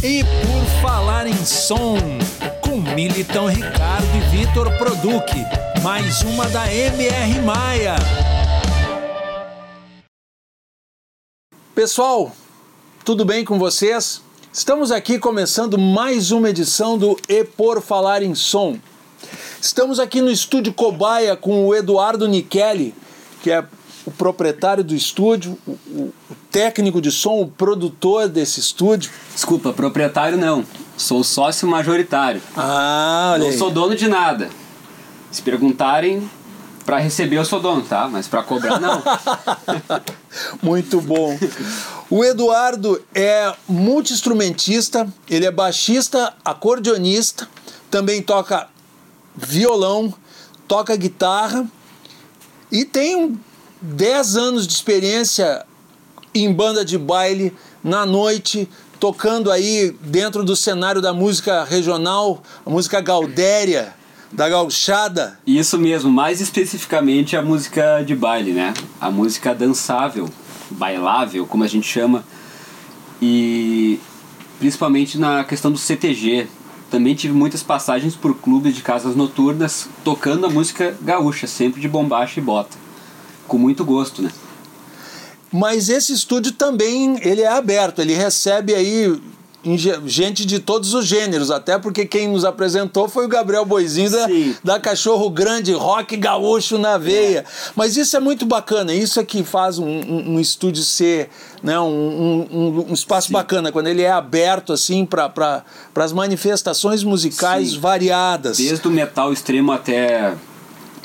E por falar em som, com Militão Ricardo e Vitor Produc, mais uma da MR Maia. Pessoal, tudo bem com vocês? Estamos aqui começando mais uma edição do E Por Falar em Som. Estamos aqui no estúdio Cobaia com o Eduardo Nichelli, que é o proprietário do estúdio, o, o, técnico de som, o produtor desse estúdio. Desculpa, proprietário não. Sou sócio majoritário. Ah, olha Não aí. sou dono de nada. Se perguntarem, para receber eu sou dono, tá? Mas para cobrar não. Muito bom. O Eduardo é multi-instrumentista, ele é baixista, acordeonista, também toca violão, toca guitarra e tem um 10 anos de experiência em banda de baile, na noite, tocando aí dentro do cenário da música regional, a música gaudéria, da gauchada. Isso mesmo, mais especificamente a música de baile, né? A música dançável, bailável, como a gente chama. E principalmente na questão do CTG. Também tive muitas passagens por clubes de casas noturnas tocando a música gaúcha, sempre de bombacha e bota. Com muito gosto, né? Mas esse estúdio também ele é aberto, ele recebe aí gente de todos os gêneros, até porque quem nos apresentou foi o Gabriel Boizinho da, Sim. da Cachorro Grande, rock gaúcho na veia. Mas isso é muito bacana, isso é que faz um, um- um estúdio ser né, um, um- espaço bacana, quando ele é aberto assim para pra, as manifestações musicais Sim. variadas. Desde o metal extremo até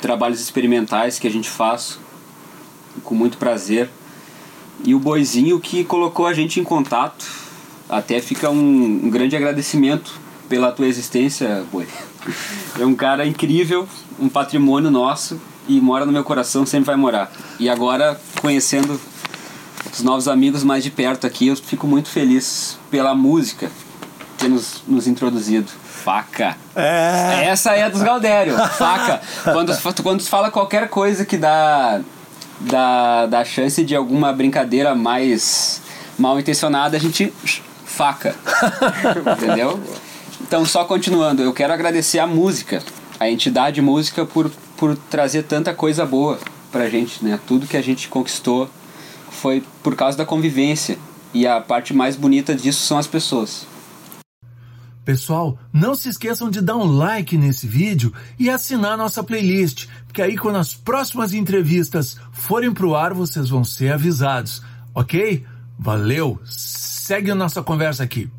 trabalhos experimentais que a gente faz com muito prazer. E o Boizinho que colocou a gente em contato. Até fica um, um grande agradecimento pela tua existência, Boi. É um cara incrível, um patrimônio nosso e mora no meu coração, sempre vai morar. E agora, conhecendo os novos amigos mais de perto aqui, eu fico muito feliz pela música ter nos, nos introduzido. Faca. É. Essa é a dos Galdério, faca. Quando, quando fala qualquer coisa que dá, dá, dá chance de alguma brincadeira mais mal intencionada, a gente. faca. Entendeu? Então, só continuando, eu quero agradecer a música, a entidade música, por, por trazer tanta coisa boa pra gente, né? Tudo que a gente conquistou foi por causa da convivência. E a parte mais bonita disso são as pessoas. Pessoal, não se esqueçam de dar um like nesse vídeo e assinar nossa playlist, porque aí quando as próximas entrevistas forem pro ar, vocês vão ser avisados, ok? Valeu! Segue a nossa conversa aqui.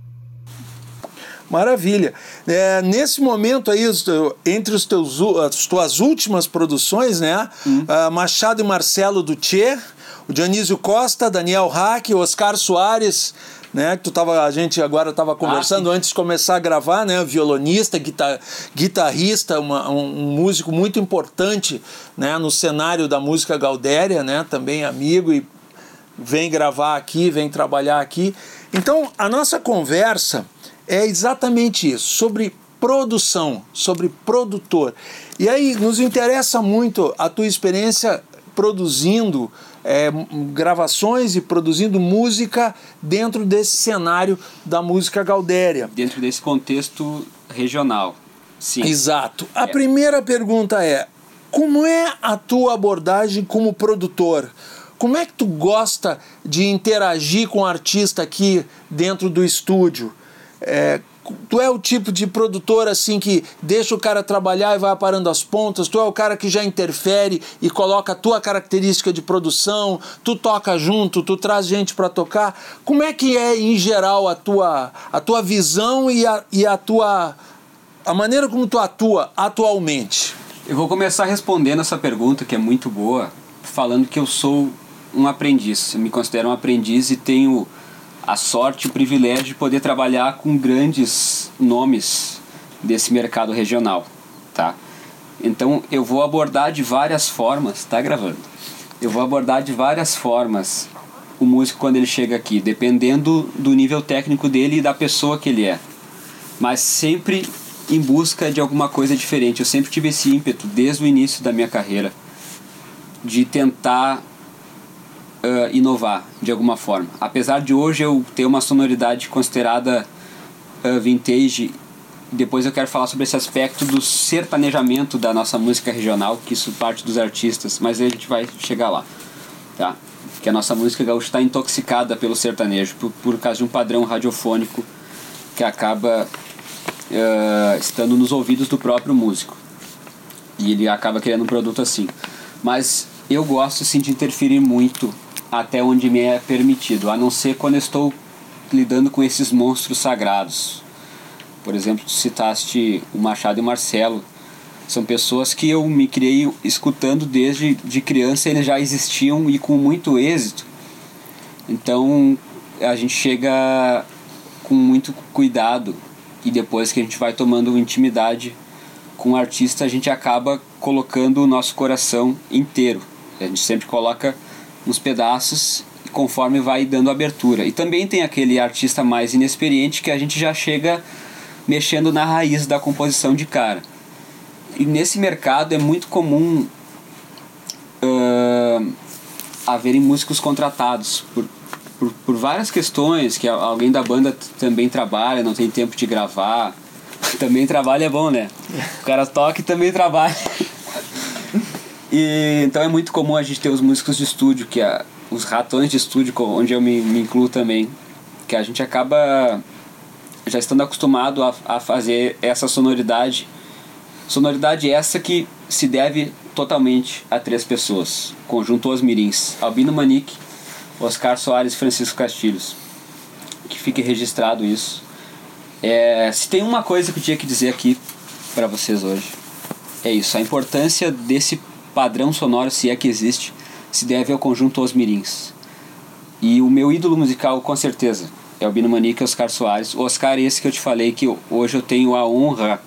Maravilha. É, nesse momento aí, entre os teus, as tuas últimas produções, né? Ah, Machado e Marcelo do Tchê, o Dionísio Costa, Daniel Hack, Oscar Soares, né? Que tu tava, a gente agora estava conversando antes de começar a gravar, né? Violonista, guitar, guitarrista, uma- um, um músico muito importante, né? No cenário da música gaudéria, né? Também amigo e vem gravar aqui, vem trabalhar aqui. Então, a nossa conversa é exatamente isso, sobre produção, sobre produtor. E aí nos interessa muito a tua experiência produzindo é, gravações e produzindo música dentro desse cenário da música gaudéria. Dentro desse contexto regional. Sim. Exato. A primeira pergunta é: como é a tua abordagem como produtor? Como é que tu gosta de interagir com o artista aqui dentro do estúdio? É, tu é o tipo de produtor assim que deixa o cara trabalhar e vai aparando as pontas? Tu é o cara que já interfere e coloca a tua característica de produção? Tu toca junto? Tu traz gente para tocar? Como é que é em geral a tua, a tua visão e a, e a tua a maneira como tu atua atualmente. Eu vou começar respondendo essa pergunta que é muito boa, falando que eu sou um aprendiz. Eu me considero um aprendiz e tenho a sorte e o privilégio de poder trabalhar com grandes nomes desse mercado regional, tá? Então eu vou abordar de várias formas, tá gravando? Eu vou abordar de várias formas o músico quando ele chega aqui, dependendo do nível técnico dele e da pessoa que ele é. Mas sempre em busca de alguma coisa diferente. Eu sempre tive esse ímpeto desde o início da minha carreira de tentar uh, inovar de alguma forma. Apesar de hoje eu ter uma sonoridade considerada uh, vintage. Depois eu quero falar sobre esse aspecto do sertanejamento da nossa música regional, que isso parte dos artistas, mas a gente vai chegar lá, tá? Que a nossa música gaúcha está intoxicada pelo sertanejo, por, por causa de um padrão radiofônico que acaba uh, estando nos ouvidos do próprio músico. E ele acaba criando um produto assim. Mas eu gosto sim de interferir muito até onde me é permitido, a não ser quando estou lidando com esses monstros sagrados. Por exemplo, citaste o Machado e o Marcelo. São pessoas que eu me criei escutando desde de criança, eles já existiam e com muito êxito. Então a gente chega com muito cuidado e depois que a gente vai tomando intimidade com o artista, a gente acaba colocando o nosso coração inteiro. A gente sempre coloca uns pedaços conforme vai dando abertura. E também tem aquele artista mais inexperiente que a gente já chega mexendo na raiz da composição de cara. E nesse mercado é muito comum uh, haverem músicos contratados por, por, por várias questões, que alguém da banda também trabalha, não tem tempo de gravar. Também trabalha é bom, né? O cara toca e também trabalha. E, então é muito comum a gente ter os músicos de estúdio, que é os ratões de estúdio, onde eu me, me incluo também, que a gente acaba já estando acostumado a, a fazer essa sonoridade. Sonoridade essa que se deve totalmente a três pessoas. Conjunto Os Mirins, Albino Manique, Oscar Soares e Francisco Castilhos. Que fique registrado isso. É, se tem uma coisa que eu tinha que dizer aqui para vocês hoje, é isso. A importância desse padrão sonoro, se é que existe, se deve ao conjunto Os Mirins. E o meu ídolo musical, com certeza, é o Bino Manique e Oscar Soares. O Oscar é esse que eu te falei que hoje eu tenho a honra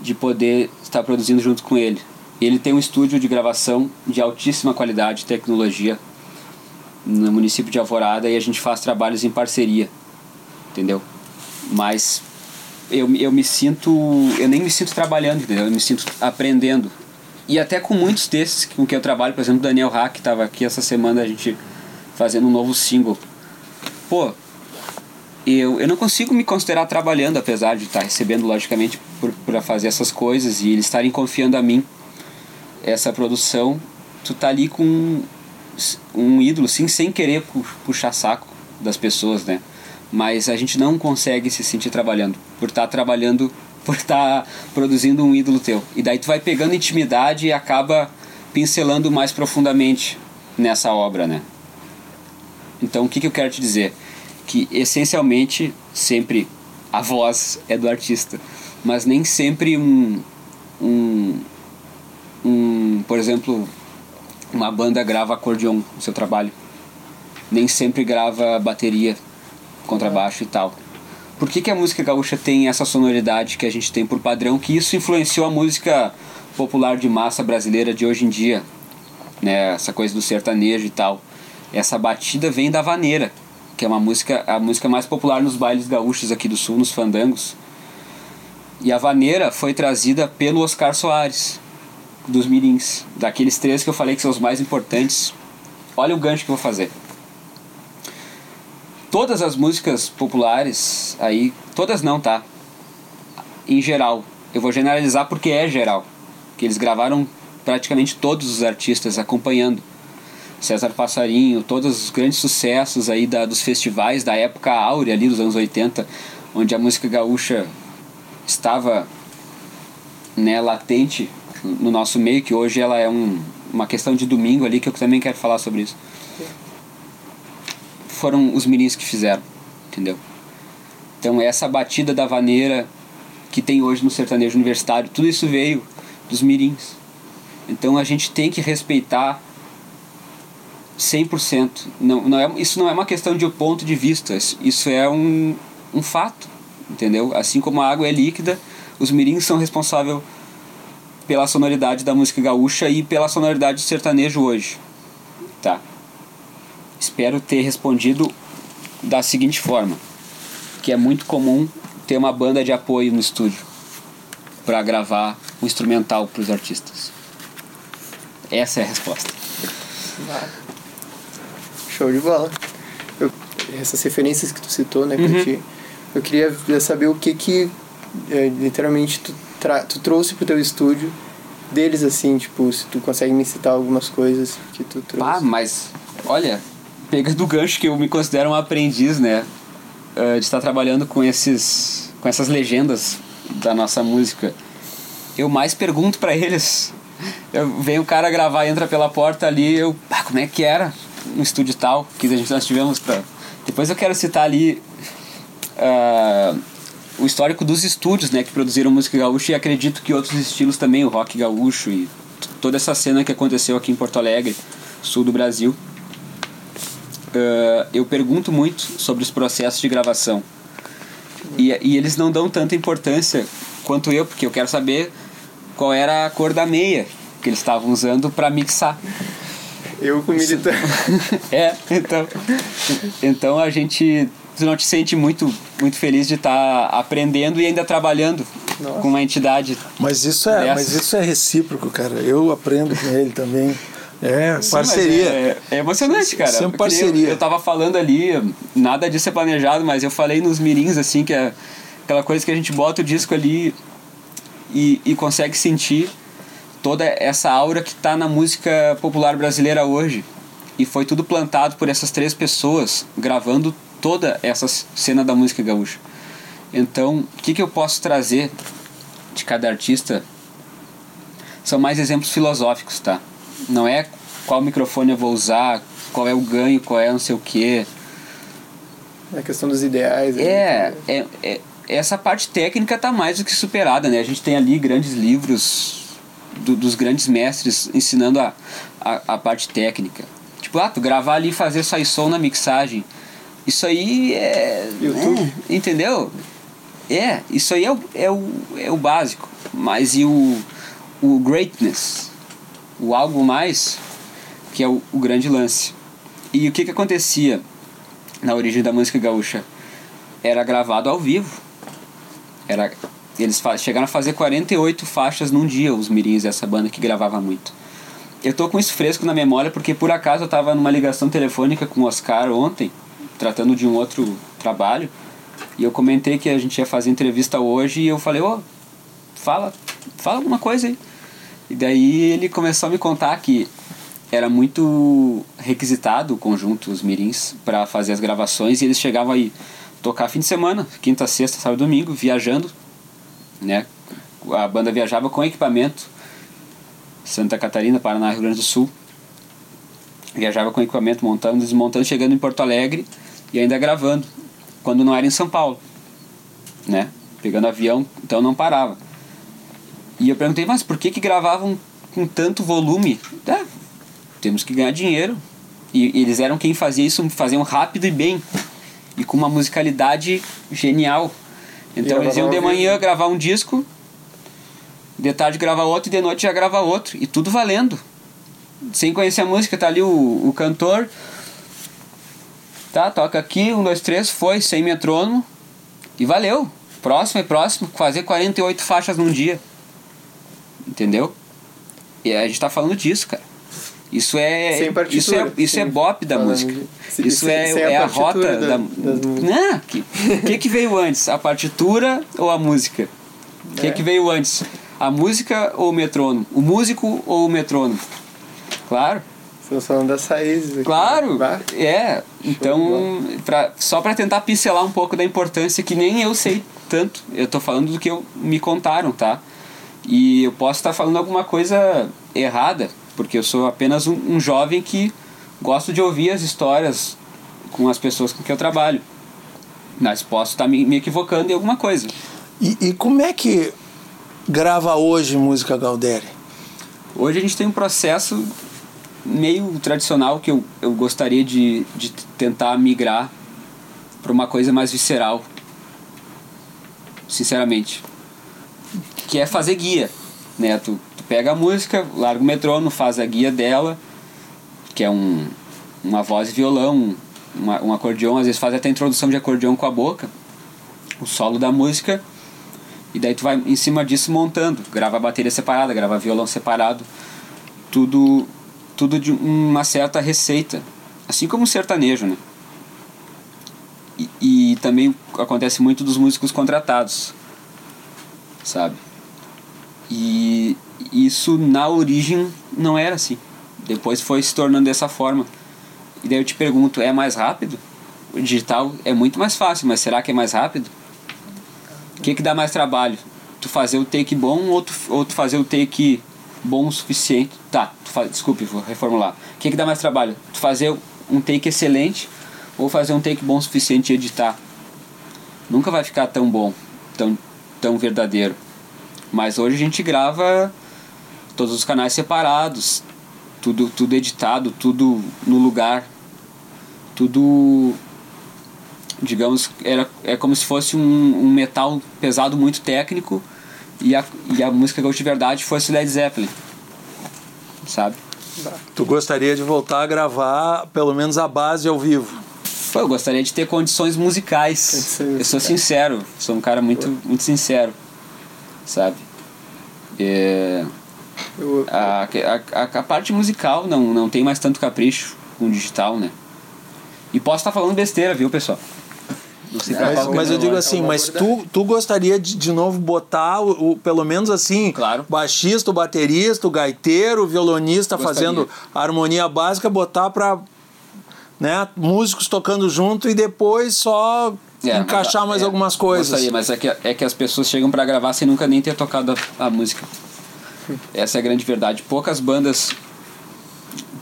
de poder estar produzindo junto com ele. Ele tem um estúdio de gravação de altíssima qualidade tecnologia no município de Alvorada e a gente faz trabalhos em parceria, entendeu? Mas eu, eu me sinto, eu nem me sinto trabalhando, entendeu? Eu me sinto aprendendo e até com muitos desses com que eu trabalho, por exemplo, Daniel Hack estava aqui essa semana a gente fazendo um novo single. Pô, eu, eu não consigo me considerar trabalhando, apesar de estar recebendo, logicamente, por fazer essas coisas e eles estarem confiando a mim essa produção. Tu tá ali com um ídolo, sim, sem querer puxar saco das pessoas, né? Mas a gente não consegue se sentir trabalhando, por estar trabalhando por estar tá produzindo um ídolo teu. E daí tu vai pegando intimidade e acaba pincelando mais profundamente nessa obra, né? Então o que, que eu quero te dizer? Que essencialmente sempre a voz é do artista, mas nem sempre um, um, um por exemplo, uma banda grava acordeon no seu trabalho. Nem sempre grava bateria, contrabaixo e tal por que, que a música gaúcha tem essa sonoridade que a gente tem por padrão, que isso influenciou a música popular de massa brasileira de hoje em dia, né? Essa coisa do sertanejo e tal. Essa batida vem da vaneira, que é uma música, a música mais popular nos bailes gaúchos aqui do sul, nos fandangos. E a vaneira foi trazida pelo Oscar Soares, dos Mirins, daqueles três que eu falei que são os mais importantes. Olha o gancho que eu vou fazer todas as músicas populares aí, todas não, tá? Em geral, eu vou generalizar porque é geral, que eles gravaram praticamente todos os artistas acompanhando. César Passarinho, todos os grandes sucessos aí da, dos festivais da época áurea ali dos anos 80, onde a música gaúcha estava né, latente no nosso meio, que hoje ela é um, uma questão de domingo ali, que eu também quero falar sobre isso foram os mirins que fizeram, entendeu? Então essa batida da vaneira que tem hoje no sertanejo universitário, tudo isso veio dos mirins. Então a gente tem que respeitar 100%. Não, não é, isso não é uma questão de ponto de vista, isso é um, um fato, entendeu? Assim como a água é líquida, os mirins são responsáveis pela sonoridade da música gaúcha e pela sonoridade do sertanejo hoje. Tá? Espero ter respondido da seguinte forma: que é muito comum ter uma banda de apoio no estúdio para gravar um instrumental para os artistas. Essa é a resposta. Show de bola. Eu, essas referências que tu citou, né, uhum. Eu queria saber o que que é, literalmente tu, tu trouxe pro teu estúdio deles assim, tipo, se tu consegue me citar algumas coisas que tu trouxe. Ah, mas olha, pega do gancho que eu me considero um aprendiz, né? Uh, de estar trabalhando com esses com essas legendas da nossa música. Eu mais pergunto para eles. Eu, vem o cara gravar, entra pela porta ali, eu, ah, como é que era no estúdio tal que a gente nós tivemos para depois eu quero citar ali uh, o histórico dos estúdios né, que produziram música gaúcha e acredito que outros estilos também, o rock gaúcho e toda essa cena que aconteceu aqui em Porto Alegre, sul do Brasil. Uh, eu pergunto muito sobre os processos de gravação. E, e eles não dão tanta importância quanto eu, porque eu quero saber qual era a cor da meia que eles estavam usando para mixar. Eu com militante. é, então. Então a gente. Tu não te sente muito, muito feliz de estar tá aprendendo e ainda trabalhando Nossa. com uma entidade. Mas isso é, mas isso é recíproco, cara. Eu aprendo com ele também. É, Sim, parceria. É, é, emocionante, cara. Sempre parceria. Eu, eu tava falando ali, nada disso é planejado, mas eu falei nos mirins, assim, que é aquela coisa que a gente bota o disco ali e, e consegue sentir toda essa aura que está na música popular brasileira hoje. E foi tudo plantado por essas três pessoas gravando toda essa cena da música gaúcha. Então, o que, que eu posso trazer de cada artista? São mais exemplos filosóficos, tá? Não é qual microfone eu vou usar, qual é o ganho, qual é não sei o quê. É a questão dos ideais. É, é, é, essa parte técnica tá mais do que superada, né? A gente tem ali grandes livros do, dos grandes mestres ensinando a, a, a, parte técnica. Tipo, ah, tu gravar ali e fazer só som na mixagem. Isso aí é. YouTube. É, entendeu? É, isso aí é o, é, o, é o básico. Mas e o, o greatness? O algo mais, que é o, o grande lance. E o que, que acontecia na origem da música gaúcha? Era gravado ao vivo. Era eles chegaram a fazer 48 faixas num dia, os mirins dessa banda que gravava muito. Eu tô com isso fresco na memória porque por acaso eu tava numa ligação telefônica com o Oscar ontem, tratando de um outro trabalho, e eu comentei que a gente ia fazer entrevista hoje e eu falei, ô, oh, fala, fala alguma coisa aí. E daí ele começou a me contar que era muito requisitado o conjunto, os mirins, para fazer as gravações e eles chegavam aí tocar fim de semana, quinta, sexta, sábado, domingo, viajando né? A banda viajava com equipamento, Santa Catarina, Paraná, Rio Grande do Sul. Viajava com equipamento, montando, desmontando, chegando em Porto Alegre e ainda gravando, quando não era em São Paulo, né? Pegando avião, então não parava. E eu perguntei, mas por que que gravavam com tanto volume? É, temos que ganhar dinheiro. E eles eram quem fazia isso, faziam rápido e bem. E com uma musicalidade genial. Então eles iam de manhã gravar um disco, de tarde gravar outro e de noite já gravar outro. E tudo valendo. Sem conhecer a música, tá ali o, o cantor. Tá, toca aqui, um, dois, três, foi, sem metrônomo. E valeu. Próximo é próximo, fazer 48 faixas num dia. Entendeu? E a gente tá falando disso, cara. Isso é isso é isso é bop da música. De, isso é, é a, a rota da, da Não, que, que que veio antes? A partitura ou a música? O que é. que veio antes? A música ou o metrônomo? O músico ou o metrônomo? Claro. Estamos falando das raízes. Aqui. Claro, é. Então, pra, só para tentar pincelar um pouco da importância que nem eu sei tanto. Eu tô falando do que eu, me contaram, tá? E eu posso estar falando alguma coisa errada, porque eu sou apenas um, um jovem que gosto de ouvir as histórias com as pessoas com quem eu trabalho. Mas posso estar me, me equivocando em alguma coisa. E, e como é que grava hoje música Galdéri? Hoje a gente tem um processo meio tradicional que eu, eu gostaria de, de tentar migrar para uma coisa mais visceral. Sinceramente. Que é fazer guia. Né? Tu, pega a música, larga o metrônomo, faz a guia dela, que é um, uma voz e violão, uma, um acordeão, às vezes faz até introdução de acordeão com a boca, o solo da música, e daí tu vai em cima disso montando, grava a bateria separada, grava violão separado, tudo tudo de uma certa receita, assim como o sertanejo, né? e, e também acontece muito dos músicos contratados, sabe? E isso na origem não era assim. Depois foi se tornando dessa forma. E daí eu te pergunto, é mais rápido? O digital é muito mais fácil, mas será que é mais rápido? O que, que dá mais trabalho? Tu fazer o take bom ou tu, ou tu fazer o take bom o suficiente? Tá, tu faz, desculpe, vou reformular. O que, que dá mais trabalho? Tu fazer um take excelente ou fazer um take bom o suficiente e editar? Nunca vai ficar tão bom, tão, tão verdadeiro. Mas hoje a gente grava todos os canais separados, tudo, tudo editado, tudo no lugar, tudo digamos era é como se fosse um, um metal pesado muito técnico e a, e a música de verdade fosse Led Zeppelin sabe? Tu gostaria de voltar a gravar pelo menos a base ao vivo? Pô, eu gostaria de ter condições musicais. Eu sou sincero sou um cara muito muito sincero sabe é, a, a, a, parte musical não, não tem mais tanto capricho com o digital, né? E posso estar falando besteira, viu, pessoal? Não sei mas, mas eu digo assim, mas tu, tu gostaria de de novo botar o, o pelo menos assim, claro. baixista, o baterista, o gaiteiro, o violonista gostaria. fazendo a harmonia básica, botar para né, músicos tocando junto e depois só é, encaixar mais é, algumas coisas. Gostaria, mas é que, é que as pessoas chegam para gravar sem nunca nem ter tocado a, a música. Essa é a grande verdade. Poucas bandas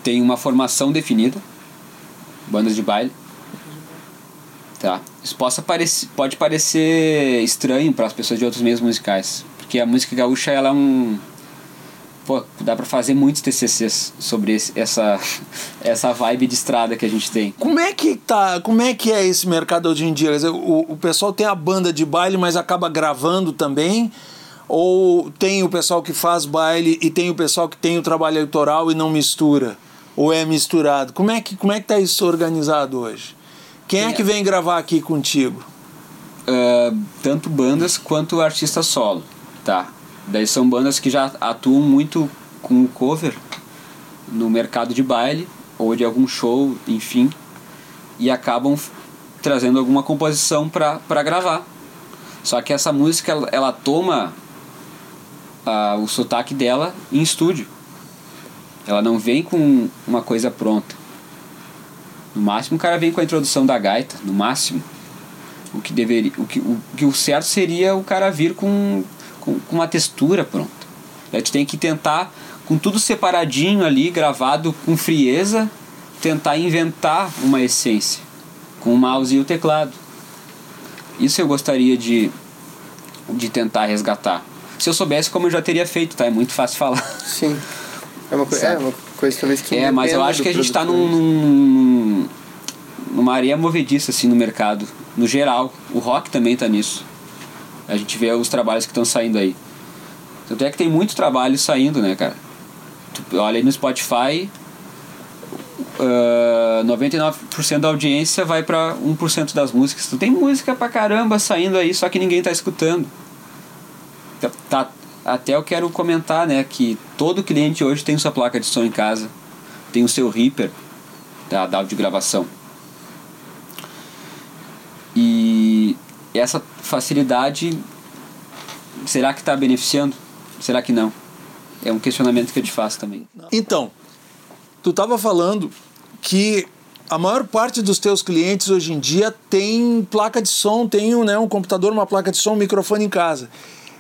têm uma formação definida, bandas de baile. Tá. Isso possa parecer, pode parecer estranho para as pessoas de outros meios musicais, porque a música gaúcha ela é um pô, dá para fazer muitos TCCs sobre esse, essa essa vibe de estrada que a gente tem. Como é que tá? Como é que é esse mercado hoje em dia? O, o pessoal tem a banda de baile, mas acaba gravando também? Ou tem o pessoal que faz baile e tem o pessoal que tem o trabalho eleitoral e não mistura? Ou é misturado? Como é que como é que tá isso organizado hoje? Quem é, é que vem gravar aqui contigo? Uh, tanto bandas quanto artista solo, tá? Daí são bandas que já atuam muito com o cover no mercado de baile ou de algum show, enfim, e acabam trazendo alguma composição para gravar. Só que essa música ela, ela toma o sotaque dela em estúdio. Ela não vem com uma coisa pronta. No máximo o cara vem com a introdução da gaita, no máximo. O que deveria, o que o, que o certo seria o cara vir com, com, com uma textura pronta. Aí tu tem que tentar com tudo separadinho ali, gravado com frieza, tentar inventar uma essência com o mouse e o teclado. Isso eu gostaria de, de tentar resgatar. Se eu soubesse como eu já teria feito, tá? É muito fácil falar. Sim. É uma, coisa, é uma coisa talvez que. É, mas eu acho que a gente está num, num, numa areia movediça assim no mercado, no geral. O rock também está nisso. A gente vê os trabalhos que estão saindo aí. Tanto é que tem muito trabalho saindo, né, cara? Tu olha aí no Spotify, uh, 99% da audiência vai para 1% das músicas. Tu tem música pra caramba saindo aí, só que ninguém tá escutando. Tá, tá, até eu quero comentar, né, que todo cliente hoje tem sua placa de som em casa, tem o seu Reaper da, da áudio gravação. E essa facilidade, será que está beneficiando? Será que não? É um questionamento que eu te faço também. Então, tu estava falando que a maior parte dos teus clientes hoje em dia tem placa de som, tem né, um computador, uma placa de som, um microfone em casa.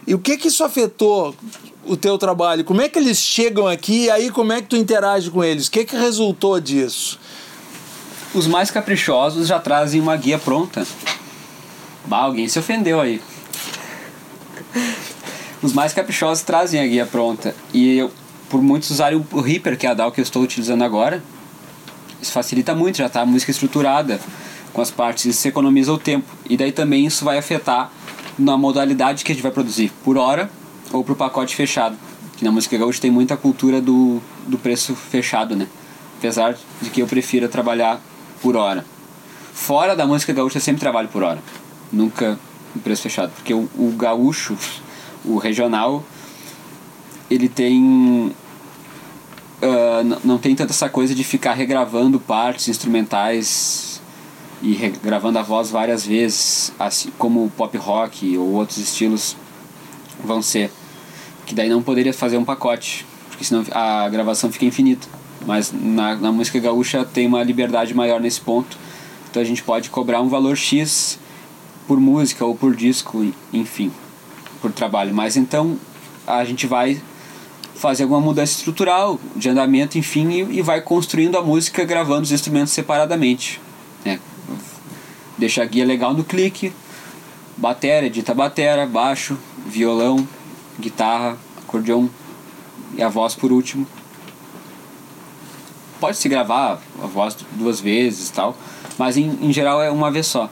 E o que que isso afetou o teu trabalho? Como é que eles chegam aqui e aí como é que tu interage com eles? O que que resultou disso? Os mais caprichosos já trazem uma guia pronta. Bah, alguém se ofendeu aí. Os mais caprichosos trazem a guia pronta. E eu, por muitos usarem o Reaper, que é a DAW que eu estou utilizando agora, isso facilita muito, já está a música estruturada com as partes, isso economiza o tempo. E daí também isso vai afetar na modalidade que a gente vai produzir, por hora ou por pacote fechado. Que na música gaúcha tem muita cultura do, do preço fechado, né? Apesar de que eu prefiro trabalhar por hora. Fora da música gaúcha eu sempre trabalho por hora. Nunca no preço fechado. Porque o, o gaúcho, o regional, ele tem. Uh, não tem tanta essa coisa de ficar regravando partes instrumentais e gravando a voz várias vezes, assim como o pop rock ou outros estilos vão ser. Que daí não poderia fazer um pacote, porque senão a gravação fica infinita. Mas na, na música gaúcha tem uma liberdade maior nesse ponto. Então a gente pode cobrar um valor X por música ou por disco, enfim, por trabalho. Mas então a gente vai fazer alguma mudança estrutural de andamento, enfim, e, e vai construindo a música gravando os instrumentos separadamente. Né? Deixa a guia legal no clique, batera, edita batera, baixo, violão, guitarra, acordeão e a voz por último. Pode se gravar a voz duas vezes tal, mas em, em geral é uma vez só.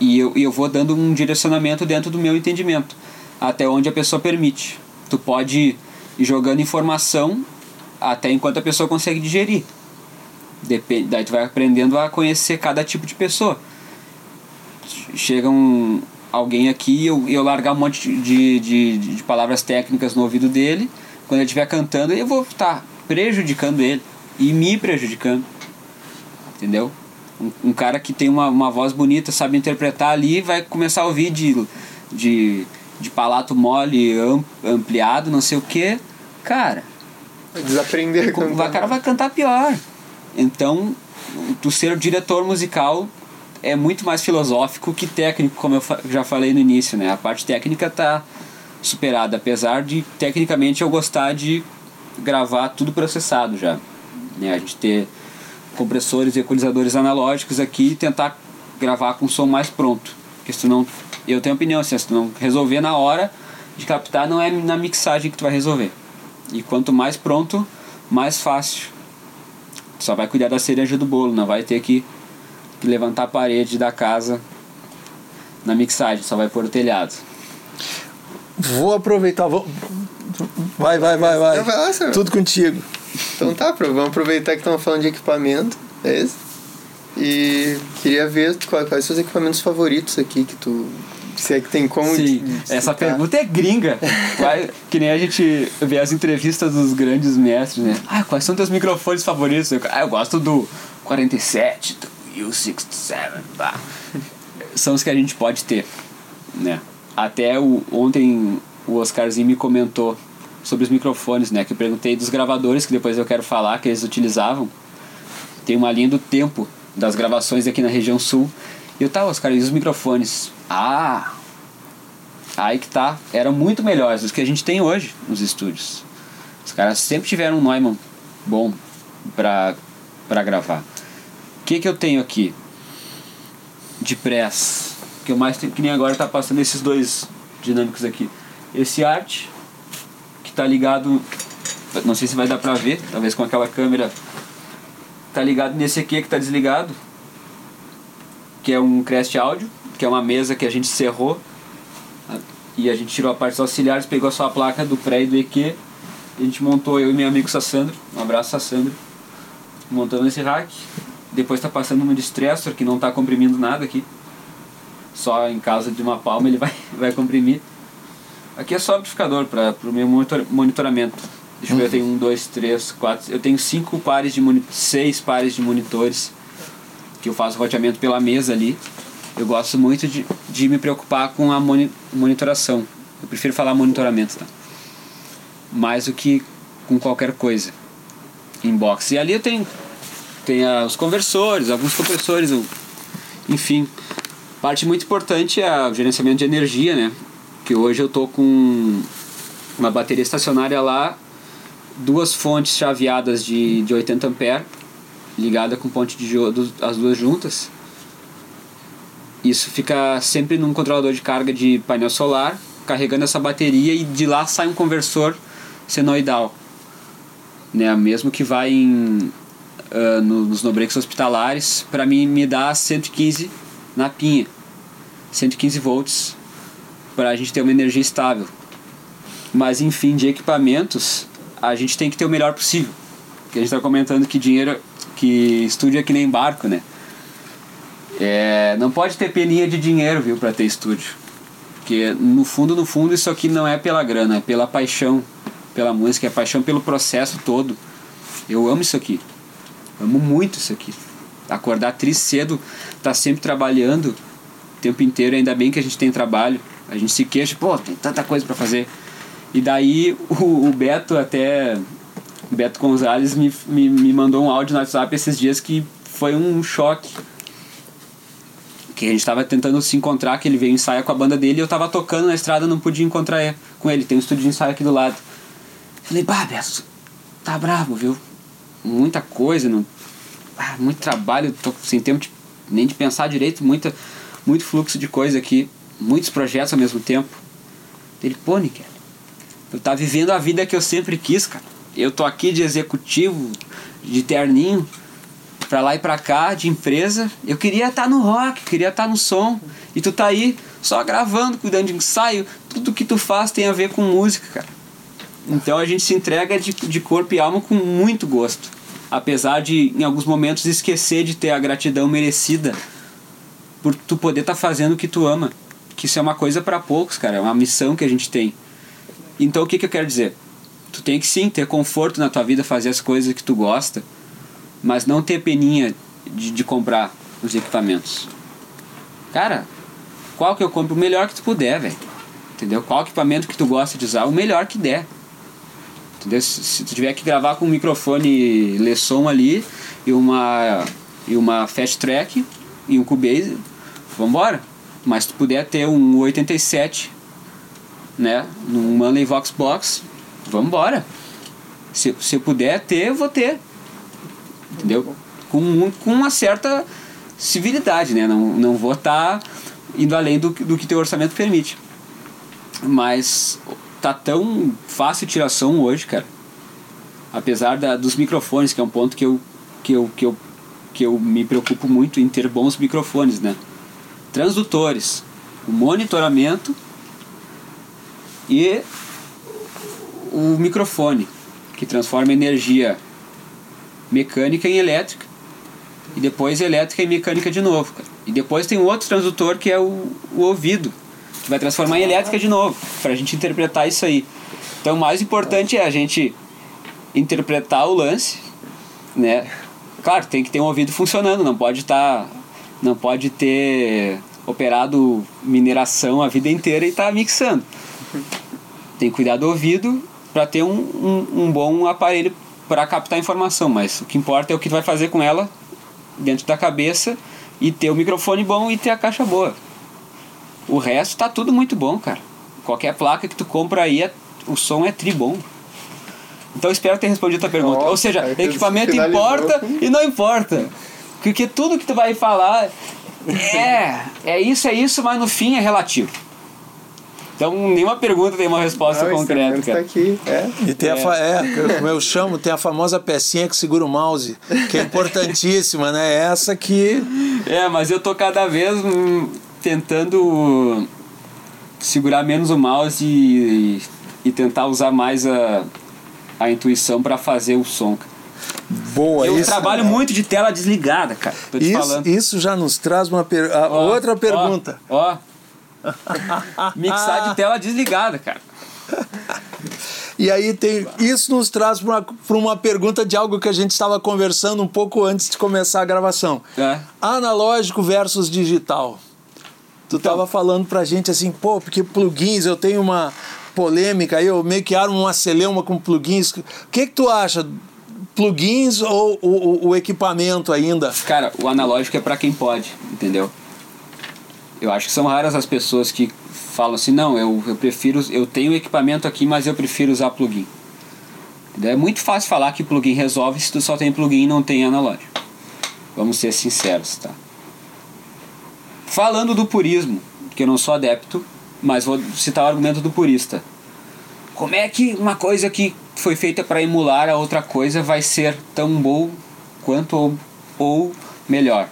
E eu, eu vou dando um direcionamento dentro do meu entendimento, até onde a pessoa permite. Tu pode ir jogando informação até enquanto a pessoa consegue digerir. Depende, daí tu vai aprendendo a conhecer cada tipo de pessoa. Chega um, alguém aqui e eu, eu largar um monte de, de, de, de palavras técnicas no ouvido dele, quando ele estiver cantando, eu vou estar tá prejudicando ele e me prejudicando. Entendeu? Um, um, cara que tem uma, uma voz bonita, sabe interpretar ali, vai começar a ouvir de, de, de palato mole, ampliado, não sei o que. Cara. Vai desaprender a cantar. O cara vai cantar pior. Então, tu ser diretor musical é muito mais filosófico que técnico, como eu já falei no início, né? A parte técnica tá superada, apesar de tecnicamente eu gostar de gravar tudo processado já. Né? A gente ter compressores e equalizadores analógicos aqui e tentar gravar com som mais pronto. Porque se tu não. Eu tenho opinião, assim, se tu não resolver na hora de captar, não é na mixagem que tu vai resolver. E quanto mais pronto, mais fácil. Tu só vai cuidar da cereja do bolo, não vai ter que levantar a parede da casa na mixagem, só vai pôr o telhado. Vou aproveitar, vou... vai, vai, vai, vai. Tudo contigo. Então tá, vamos aproveitar que estamos falando de equipamento, é isso? E queria ver quais, quais são os equipamentos favoritos aqui que tu. Se é que tem como. Sim, essa pergunta é gringa. que nem a gente vê as entrevistas dos grandes mestres, né? Ah, quais são teus microfones favoritos? Ah, eu gosto do 47, do U67. Bah. São os que a gente pode ter, né? Até o, ontem o Oscarzinho me comentou sobre os microfones, né? Que eu perguntei dos gravadores, que depois eu quero falar, que eles utilizavam. Tem uma linha do tempo das gravações aqui na região sul. E eu tava, os caras, e os microfones? Ah! Aí que tá. Eram muito melhores do que a gente tem hoje nos estúdios. Os caras sempre tiveram um Neumann bom pra, pra gravar. O que que eu tenho aqui? De press. Que eu mais tenho, que nem agora tá passando esses dois dinâmicos aqui. Esse art tá ligado, não sei se vai dar pra ver, talvez com aquela câmera, tá ligado nesse aqui que tá desligado, que é um Crest Audio, que é uma mesa que a gente cerrou e a gente tirou a parte dos auxiliares, pegou só a placa do pré e do EQ, a gente montou eu e meu amigo Sassandro, um abraço Sassandro, montando esse rack, depois tá passando um distressor que não tá comprimindo nada aqui, só em casa de uma palma ele vai, vai comprimir. Aqui é só amplificador para o meu monitor, monitoramento. Deixa eu ver, eu tenho um, dois, três, quatro. Eu tenho cinco pares de seis pares de monitores que eu faço roteamento pela mesa ali. Eu gosto muito de, de me preocupar com a moni, monitoração. Eu prefiro falar monitoramento, tá? Mais do que com qualquer coisa em box. E ali eu tenho, tenho os conversores, alguns compressores, enfim. Parte muito importante é o gerenciamento de energia, né? Que hoje eu tô com uma bateria estacionária lá, duas fontes chaveadas de, de 80 ampere, ligada com ponte de as duas juntas. Isso fica sempre num controlador de carga de painel solar, carregando essa bateria e de lá sai um conversor senoidal. Né, mesmo que vai em, uh, nos nobreaks hospitalares, para mim me dá 115 na pinha. 115 volts para a gente ter uma energia estável. Mas enfim, de equipamentos, a gente tem que ter o melhor possível. Porque a gente está comentando que dinheiro, que estúdio é que nem barco, né? É, não pode ter peninha de dinheiro, viu, para ter estúdio. Porque no fundo, no fundo, isso aqui não é pela grana, é pela paixão pela música, é paixão pelo processo todo. Eu amo isso aqui. Amo muito isso aqui. Acordar triste cedo, tá sempre trabalhando o tempo inteiro, ainda bem que a gente tem trabalho. A gente se queixa, pô, tem tanta coisa para fazer. E daí o, o Beto até. O Beto Gonzalez me, me, me mandou um áudio no WhatsApp esses dias que foi um choque. Que a gente tava tentando se encontrar, que ele veio ensaiar com a banda dele e eu tava tocando na estrada, não podia encontrar com ele. Tem um estúdio de ensaio aqui do lado. Falei, bah, Beto, tá bravo, viu? Muita coisa, não, ah, muito trabalho, tô sem tempo de, nem de pensar direito, muita, muito fluxo de coisa aqui, muitos projetos ao mesmo tempo. Ele, pô, Nick, eu tá vivendo a vida que eu sempre quis, cara. Eu tô aqui de executivo, de terninho, pra lá e pra cá, de empresa. Eu queria estar tá no rock, queria estar tá no som. E tu tá aí só gravando, cuidando de ensaio. Tudo que tu faz tem a ver com música, cara. Então a gente se entrega de, de corpo e alma com muito gosto. Apesar de, em alguns momentos, esquecer de ter a gratidão merecida por tu poder estar tá fazendo o que tu ama. Que isso é uma coisa para poucos, cara. É uma missão que a gente tem. Então o que, que eu quero dizer? Tu tem que sim ter conforto na tua vida, fazer as coisas que tu gosta, mas não ter peninha de, de comprar os equipamentos. Cara, qual que eu compro? O melhor que tu puder, velho. Entendeu? Qual equipamento que tu gosta de usar? O melhor que der. Entendeu? Se, se tu tiver que gravar com um microfone Lesson ali e uma, e uma Fast Track e um Cubase, vambora. Mas se tu puder ter um 87 né? Num Manley Vox Box, vamos embora. Se, se puder ter, eu vou ter. Entendeu? Com, com uma certa civilidade, né? Não, não vou estar tá indo além do, do que teu orçamento permite. Mas tá tão fácil tirar som hoje, cara. Apesar da, dos microfones, que é um ponto que eu, que, eu, que, eu, que eu me preocupo muito em ter bons microfones, né? Transdutores, o monitoramento e o microfone, que transforma energia mecânica em elétrica, e depois elétrica em mecânica de novo. Cara. E depois tem outro transdutor que é o, o ouvido, que vai transformar em elétrica de novo, para a gente interpretar isso aí. Então o mais importante é a gente interpretar o lance, né? Claro, tem que ter um ouvido funcionando, não pode estar. Tá, não pode ter operado mineração a vida inteira e estar tá mixando. Tem que cuidar do ouvido para ter um, um, um bom aparelho para captar informação, mas o que importa é o que vai fazer com ela dentro da cabeça e ter o microfone bom e ter a caixa boa. O resto tá tudo muito bom, cara. Qualquer placa que tu compra aí, é, o som é tri bom. Então espero ter respondido a tua pergunta. Nossa, Ou seja, equipamento importa e não importa. Porque tudo que tu vai falar é, é isso, é isso, mas no fim é relativo. Então, nenhuma pergunta tem uma resposta não, concreta. Tá aqui, é. E tem é. a é, como eu chamo, tem a famosa pecinha que segura o mouse, que é importantíssima, né? Essa que. É, mas eu tô cada vez hum, tentando segurar menos o mouse e, e tentar usar mais a, a intuição para fazer o som. Boa, eu isso, trabalho muito de tela desligada, cara. Isso, falando. isso já nos traz uma per... ó, outra pergunta. Ó, ó, Mixar de tela desligada, cara. E aí tem isso nos traz para uma, uma pergunta de algo que a gente estava conversando um pouco antes de começar a gravação. É. Analógico versus digital. Tu estava então, falando pra gente assim, pô, porque plugins, eu tenho uma polêmica aí, eu meio que armo uma celeuma com plugins. O que que tu acha? Plugins ou o, o, equipamento ainda? Cara, o analógico é para quem pode, entendeu? Eu acho que são raras as pessoas que falam assim, não, eu, eu prefiro, eu tenho equipamento aqui, mas eu prefiro usar plugin. É muito fácil falar que plugin resolve se tu só tem plugin e não tem analógico. Vamos ser sinceros, tá? Falando do purismo, que eu não sou adepto, mas vou citar o argumento do purista. Como é que uma coisa que foi feita para emular a outra coisa vai ser tão bom quanto ou, ou melhor?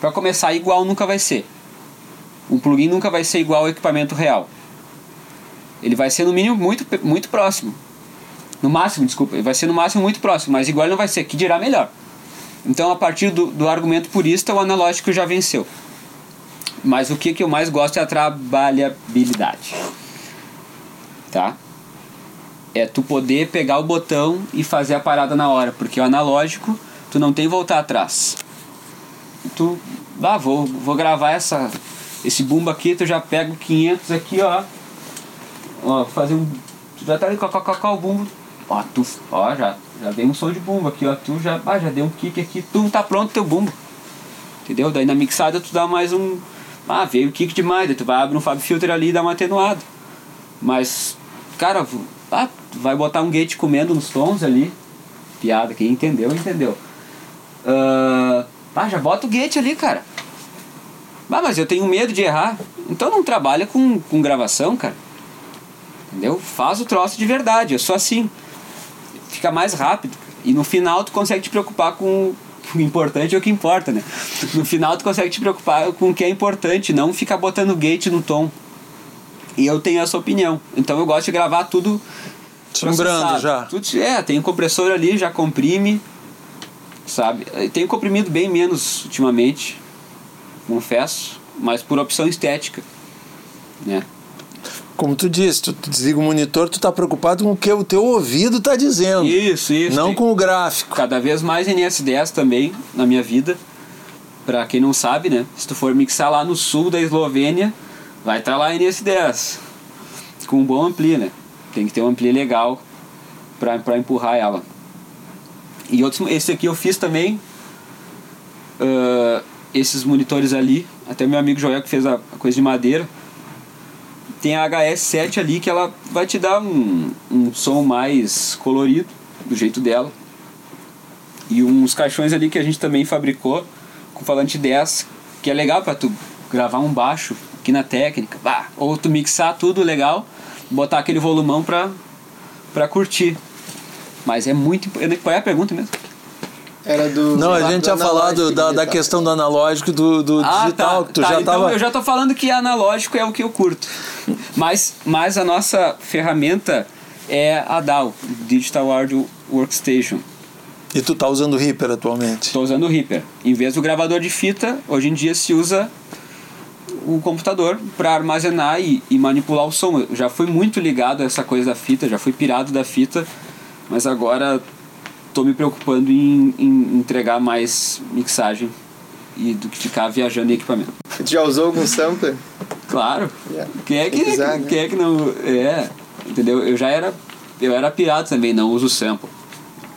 Para começar, igual nunca vai ser. Um plugin nunca vai ser igual ao equipamento real. Ele vai ser no mínimo muito, muito próximo. No máximo, desculpa, ele vai ser no máximo muito próximo, mas igual não vai ser, que dirá melhor. Então, a partir do, do argumento purista, o analógico já venceu. Mas o que, que eu mais gosto é a trabalhabilidade. Tá? É tu poder pegar o botão e fazer a parada na hora, porque o analógico tu não tem voltar atrás. Tu, ah, vou, vou gravar essa, esse bumbo aqui, tu já pega o 500 aqui, ó. Ó, fazer um. Tu já tá ali com o bumbo. Ó, tu, ó, já, já dei um som de bumbo aqui, ó. Tu já, ah, já deu um kick aqui, tu tá pronto teu bumbo. Entendeu? Daí na mixada tu dá mais um. Ah, veio o kick demais, daí tu vai abrir um Fab Filter ali e dá uma atenuada. Mas, cara, ah, vai botar um gate comendo nos tons ali. Piada, quem entendeu, entendeu. Uh, ah, já bota o gate ali, cara. Ah, mas eu tenho medo de errar. Então não trabalha com, com gravação, cara. Entendeu? Faz o troço de verdade. Eu sou assim. Fica mais rápido. E no final tu consegue te preocupar com o importante é o que importa, né? No final tu consegue te preocupar com o que é importante, não ficar botando gate no tom. E eu tenho essa opinião. Então eu gosto de gravar tudo timbrando já. Tudo, é, tem um compressor ali, já comprime, sabe? Tenho comprimido bem menos ultimamente, confesso, mas por opção estética, né? Como tu disse, tu desliga o monitor, tu tá preocupado com o que o teu ouvido tá dizendo. Isso, isso. Não com o gráfico. Cada vez mais NS10 também na minha vida. Pra quem não sabe, né? Se tu for mixar lá no sul da Eslovênia, vai estar tá lá NS10. Com um bom ampli, né? Tem que ter um ampli legal pra empurrar ela. E outros, esse aqui eu fiz também. Uh, esses monitores ali. Até meu amigo Joel que fez a, a coisa de madeira tem a HS7 ali que ela vai te dar um, um som mais colorido, do jeito dela. E uns caixões ali que a gente também fabricou com falante 10, que é legal para tu gravar um baixo aqui na técnica, bah, ou tu mixar tudo legal, botar aquele volumão pra, pra curtir. Mas é muito. Qual é a pergunta mesmo? Era do. Não, a gente tinha falado da, da questão do analógico do, do ah, digital. Tá, tu tá, já então tava... eu já tô falando que analógico é o que eu curto. mas, mas a nossa ferramenta é a DAW, Digital Audio Workstation. E tu tá usando o Reaper atualmente? Estou usando o Reaper. Em vez do gravador de fita, hoje em dia se usa o computador para armazenar e, e, manipular o som. Eu já fui muito ligado a essa coisa da fita, já fui pirado da fita, mas agora tô me preocupando em, em entregar mais mixagem e do que ficar viajando em equipamento. Tu já usou algum sampler? Claro. Yeah. Quem é que, quem né? é que não. É, entendeu? Eu já era. Eu era pirado também, não uso sample.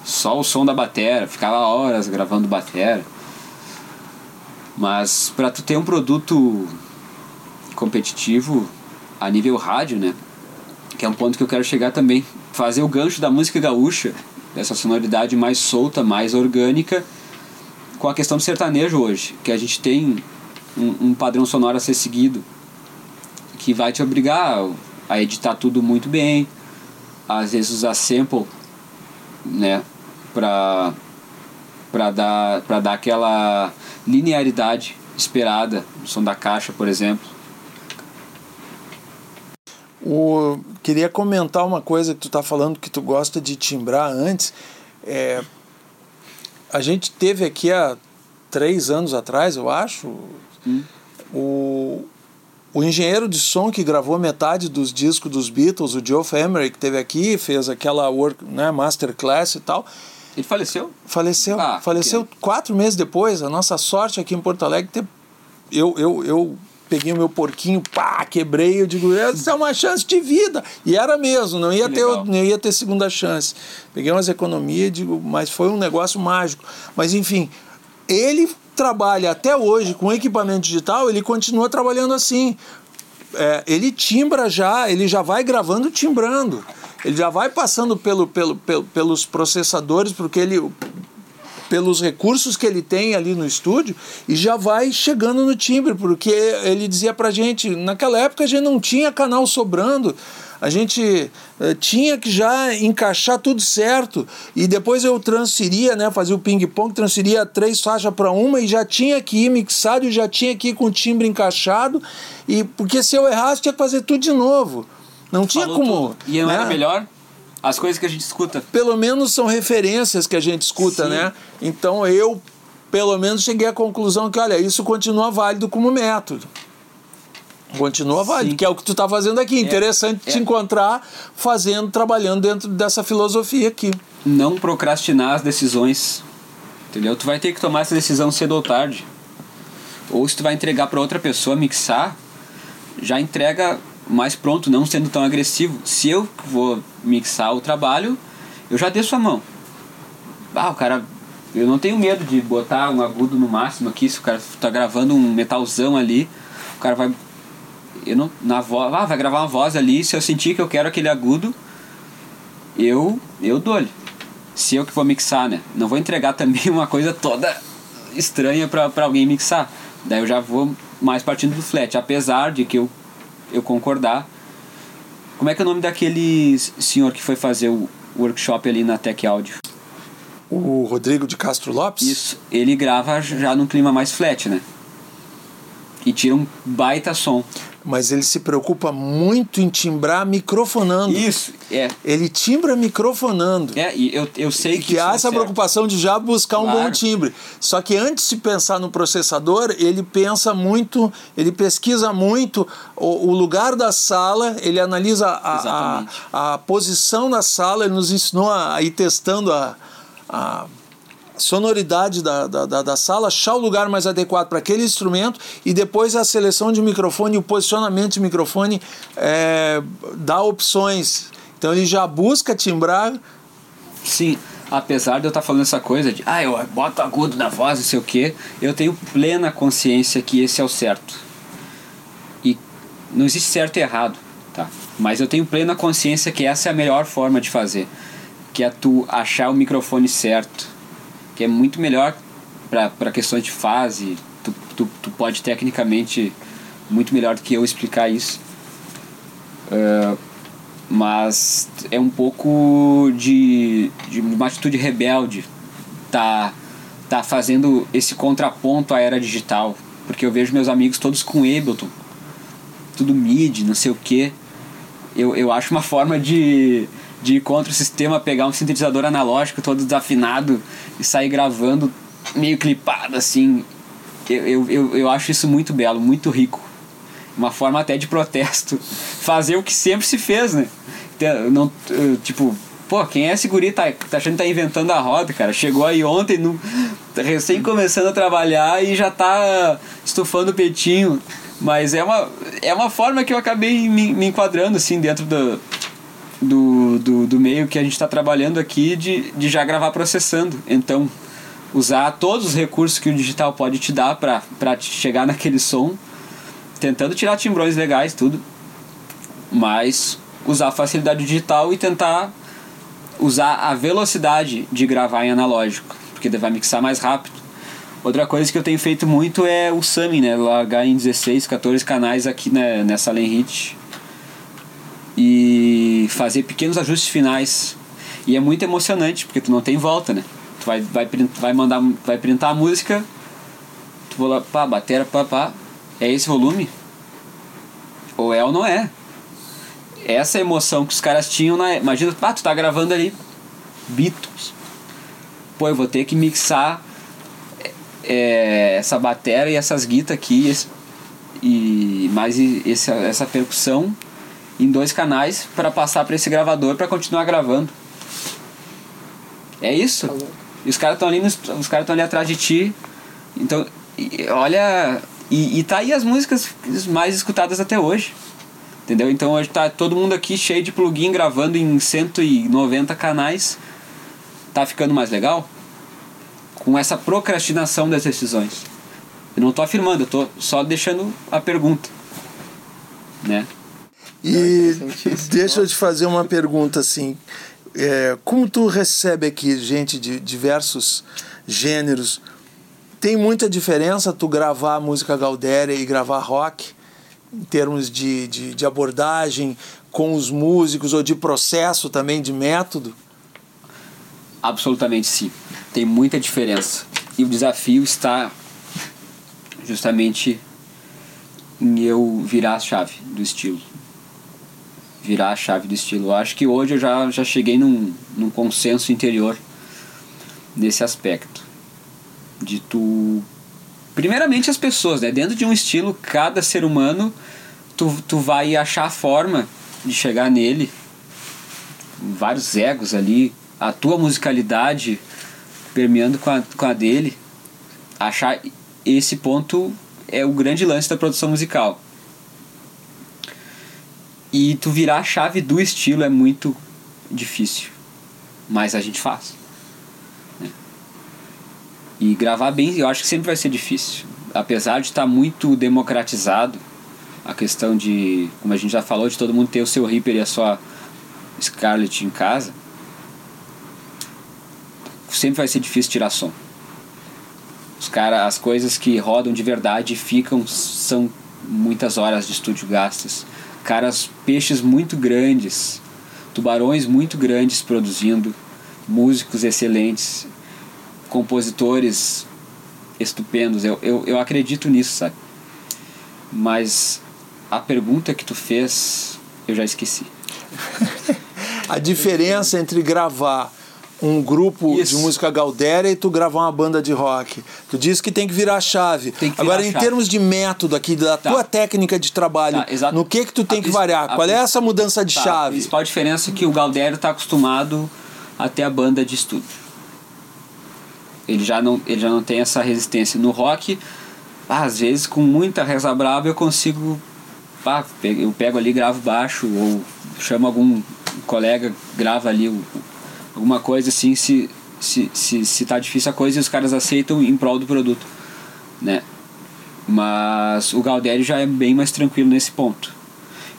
Só o som da bateria, ficava horas gravando bateria. Mas para tu ter um produto competitivo a nível rádio, né? Que é um ponto que eu quero chegar também. Fazer o gancho da música gaúcha essa sonoridade mais solta, mais orgânica, com a questão do sertanejo hoje, que a gente tem um, um padrão sonoro a ser seguido, que vai te obrigar a editar tudo muito bem, às vezes usar sample, né, para para dar para dar aquela linearidade esperada no som da caixa, por exemplo. O, queria comentar uma coisa que tu está falando que tu gosta de timbrar antes. É, a gente teve aqui há três anos atrás, eu acho, hum. o, o engenheiro de som que gravou metade dos discos dos Beatles, o Joe Emery, que teve aqui, fez aquela work, né, masterclass e tal. Ele faleceu? Faleceu. Ah, faleceu que... quatro meses depois. A nossa sorte aqui em Porto Alegre, ter, eu, eu, eu peguei o meu porquinho, pá, quebrei, eu digo, essa é uma chance de vida. E era mesmo, não ia, ter, não ia ter segunda chance. Peguei umas economias, digo, mas foi um negócio mágico. Mas enfim, ele trabalha até hoje com equipamento digital, ele continua trabalhando assim. É, ele timbra já, ele já vai gravando timbrando. Ele já vai passando pelo, pelo, pelo, pelos processadores, porque ele pelos recursos que ele tem ali no estúdio e já vai chegando no timbre, porque ele dizia pra gente, naquela época a gente não tinha canal sobrando, a gente uh, tinha que já encaixar tudo certo e depois eu transferia, né, fazia o ping-pong, transferia três faixas para uma e já tinha que ir mixado e já tinha que ir com o timbre encaixado e porque se eu errasse tinha que fazer tudo de novo. Não tinha Falou como. Tudo. E não né? era melhor? As coisas que a gente escuta. Pelo menos são referências que a gente escuta, Sim. né? Então eu, pelo menos, cheguei à conclusão que, olha, isso continua válido como método. Continua válido, Sim. que é o que tu está fazendo aqui. É, Interessante é. te encontrar fazendo, trabalhando dentro dessa filosofia aqui. Não procrastinar as decisões. Entendeu? Tu vai ter que tomar essa decisão cedo ou tarde. Ou se tu vai entregar para outra pessoa mixar, já entrega mais pronto, não sendo tão agressivo. Se eu vou mixar o trabalho, eu já desço a mão. Ah, o cara. Eu não tenho medo de botar um agudo no máximo aqui, se o cara tá gravando um metalzão ali, o cara vai. Eu não. Na voz. Ah, vai gravar uma voz ali, se eu sentir que eu quero aquele agudo, eu. eu dou-lhe. Se eu que vou mixar, né? Não vou entregar também uma coisa toda estranha pra alguém mixar. Daí eu já vou mais partindo do flat, apesar de que eu, eu concordar. Como é que é o nome daquele senhor que foi fazer o workshop ali na Tech Audio? O Rodrigo de Castro Lopes? Isso, ele grava já num clima mais flat, né? E tira um baita som. Mas ele se preocupa muito em timbrar microfonando. Isso, é. Ele timbra microfonando. É, e eu, eu sei que, que há essa preocupação de já buscar um Claro. bom timbre. Só que antes de pensar no processador, ele pensa muito, ele pesquisa muito o, o lugar da sala, ele analisa a, a, a posição da sala, ele nos ensinou a, a ir testando a, a sonoridade da, da, da, sala, achar o lugar mais adequado para aquele instrumento e depois a seleção de microfone, o posicionamento de microfone é, dá opções. Então ele já busca timbrar Sim, apesar de eu estar falando essa coisa de, ah, eu boto agudo na voz, não sei o que, eu tenho plena consciência que esse é o certo. E não existe certo e errado, tá? Mas eu tenho plena consciência que essa é a melhor forma de fazer. Que é tu achar o microfone certo. Que é muito melhor para questões de fase. Tu, tu, tu pode tecnicamente muito melhor do que eu explicar isso. Ah, mas é um pouco de, de uma atitude rebelde tá tá fazendo esse contraponto à era digital porque eu vejo meus amigos todos com Ableton tudo mid não sei o que eu, eu acho uma forma de de ir contra o sistema pegar um sintetizador analógico todo desafinado e sair gravando meio clipado assim. Eu, eu, eu, eu acho isso muito belo muito rico. Uma forma até de protesto. Fazer o que sempre se fez né? Te- não tipo pô quem é esse guri? Tá, tá achando que tá inventando a roda cara? Chegou aí ontem no, tá recém começando a trabalhar e já tá estufando o petinho mas é uma é uma forma que eu acabei me, me enquadrando assim dentro do do, do, do meio que a gente está trabalhando aqui de, de já gravar processando então usar todos os recursos que o digital pode te dar para chegar naquele som tentando tirar timbrões legais, tudo, mas usar a facilidade digital e tentar usar a velocidade de gravar em analógico, porque vai mixar mais rápido. Outra coisa que eu tenho feito muito é o summing, né? Largar em 16, 14 canais aqui né, nessa Lenhit e fazer pequenos ajustes finais. E é muito emocionante, porque tu não tem volta, né? Tu vai, vai, vai mandar, vai printar a música, tu vai lá, pá, batera, pá, pá, é esse volume? Ou é ou não é? Essa emoção que os caras tinham na. Imagina, pá, tu tá gravando ali Beatles. Pô, eu vou ter que mixar é, essa bateria e essas guitas aqui esse- e mais esse, essa percussão em dois canais para passar para esse gravador para continuar gravando. É isso. Tá. E os caras estão ali, nos- os caras estão ali atrás de ti. Então, e- olha, e, e tá aí as músicas mais escutadas até hoje. Entendeu? Então hoje tá todo mundo aqui cheio de plugin gravando em 190 canais. Tá ficando mais legal? Com essa procrastinação das decisões. Eu não tô afirmando, eu tô só deixando a pergunta. Né? E deixa eu te fazer uma pergunta assim. É, como tu recebe aqui gente de diversos gêneros? Tem muita diferença tu gravar música gaudéria e gravar rock? Em termos de, de, de abordagem com os músicos ou de processo também, de método? Absolutamente sim. Tem muita diferença. E o desafio está justamente em eu virar a chave do estilo. Virar a chave do estilo. Eu acho que hoje eu já, já cheguei num, num consenso interior nesse aspecto. De tu. Primeiramente as pessoas, né? Dentro de um estilo, cada ser humano, tu, tu vai achar a forma de chegar nele vários egos ali, a tua musicalidade permeando com a, com a dele, achar esse ponto é o grande lance da produção musical. E tu virar a chave do estilo é muito difícil, mas a gente faz. né? E gravar bem, eu acho que sempre vai ser difícil. Apesar de estar muito democratizado, a questão de, como a gente já falou, de todo mundo ter o seu Reaper e a sua Scarlett em casa, sempre vai ser difícil tirar som. Os cara, as coisas que rodam de verdade ficam são muitas horas de estúdio gastas. Caras, peixes muito grandes, tubarões muito grandes produzindo, músicos excelentes, compositores estupendos. Eu, eu, eu acredito nisso, sabe? Mas a pergunta que tu fez, eu já esqueci. A diferença entre gravar um grupo Isso. de música gaudéria e tu gravar uma banda de rock. Tu disse que tem que virar a chave. Que virar Agora, a em chave. termos de método aqui, da Tá. tua técnica de trabalho, Tá, no que que tu tem A que variar? a Qual é essa mudança de Tá, A chave? principal diferença é que o Galdério está acostumado a ter a banda de estúdio. Ele já não, ele já não tem essa resistência. No rock, às vezes com muita reza brava eu consigo. Ah, eu pego ali, gravo baixo, ou chamo algum colega, grava ali o- alguma coisa assim, se, se, se, se tá difícil a coisa e os caras aceitam em prol do produto. Né? Mas o Galdério já é bem mais tranquilo nesse ponto.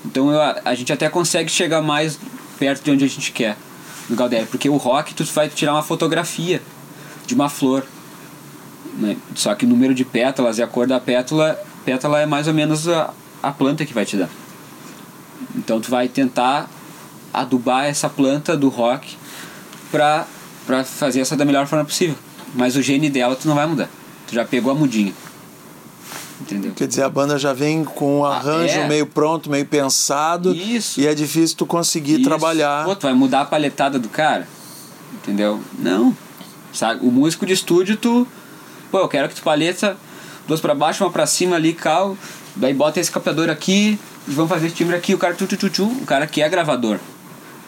Então eu, a gente até consegue chegar mais perto de onde a gente quer no Galdério, porque o rock tu vai tirar uma fotografia de uma flor. Né? Só que o número de pétalas e a cor da pétala, pétala é mais ou menos a, a planta que vai te dar. Então tu vai tentar adubar essa planta do rock pra, pra fazer essa da melhor forma possível. Mas o gene dela tu não vai mudar. Tu já pegou a mudinha. Entendeu? Quer dizer, a banda já vem com um Ah, arranjo é. meio pronto, meio pensado. Isso. E é difícil tu conseguir Isso. trabalhar. Pô, tu vai mudar a palhetada do cara? Entendeu? Não. Sabe? O músico de estúdio, tu. Pô, eu quero que tu palheta duas pra baixo, uma pra cima ali, cal. Daí bota esse captador aqui, e vamos fazer esse timbre aqui, o cara tu, tu, tu, tu, o cara que é gravador.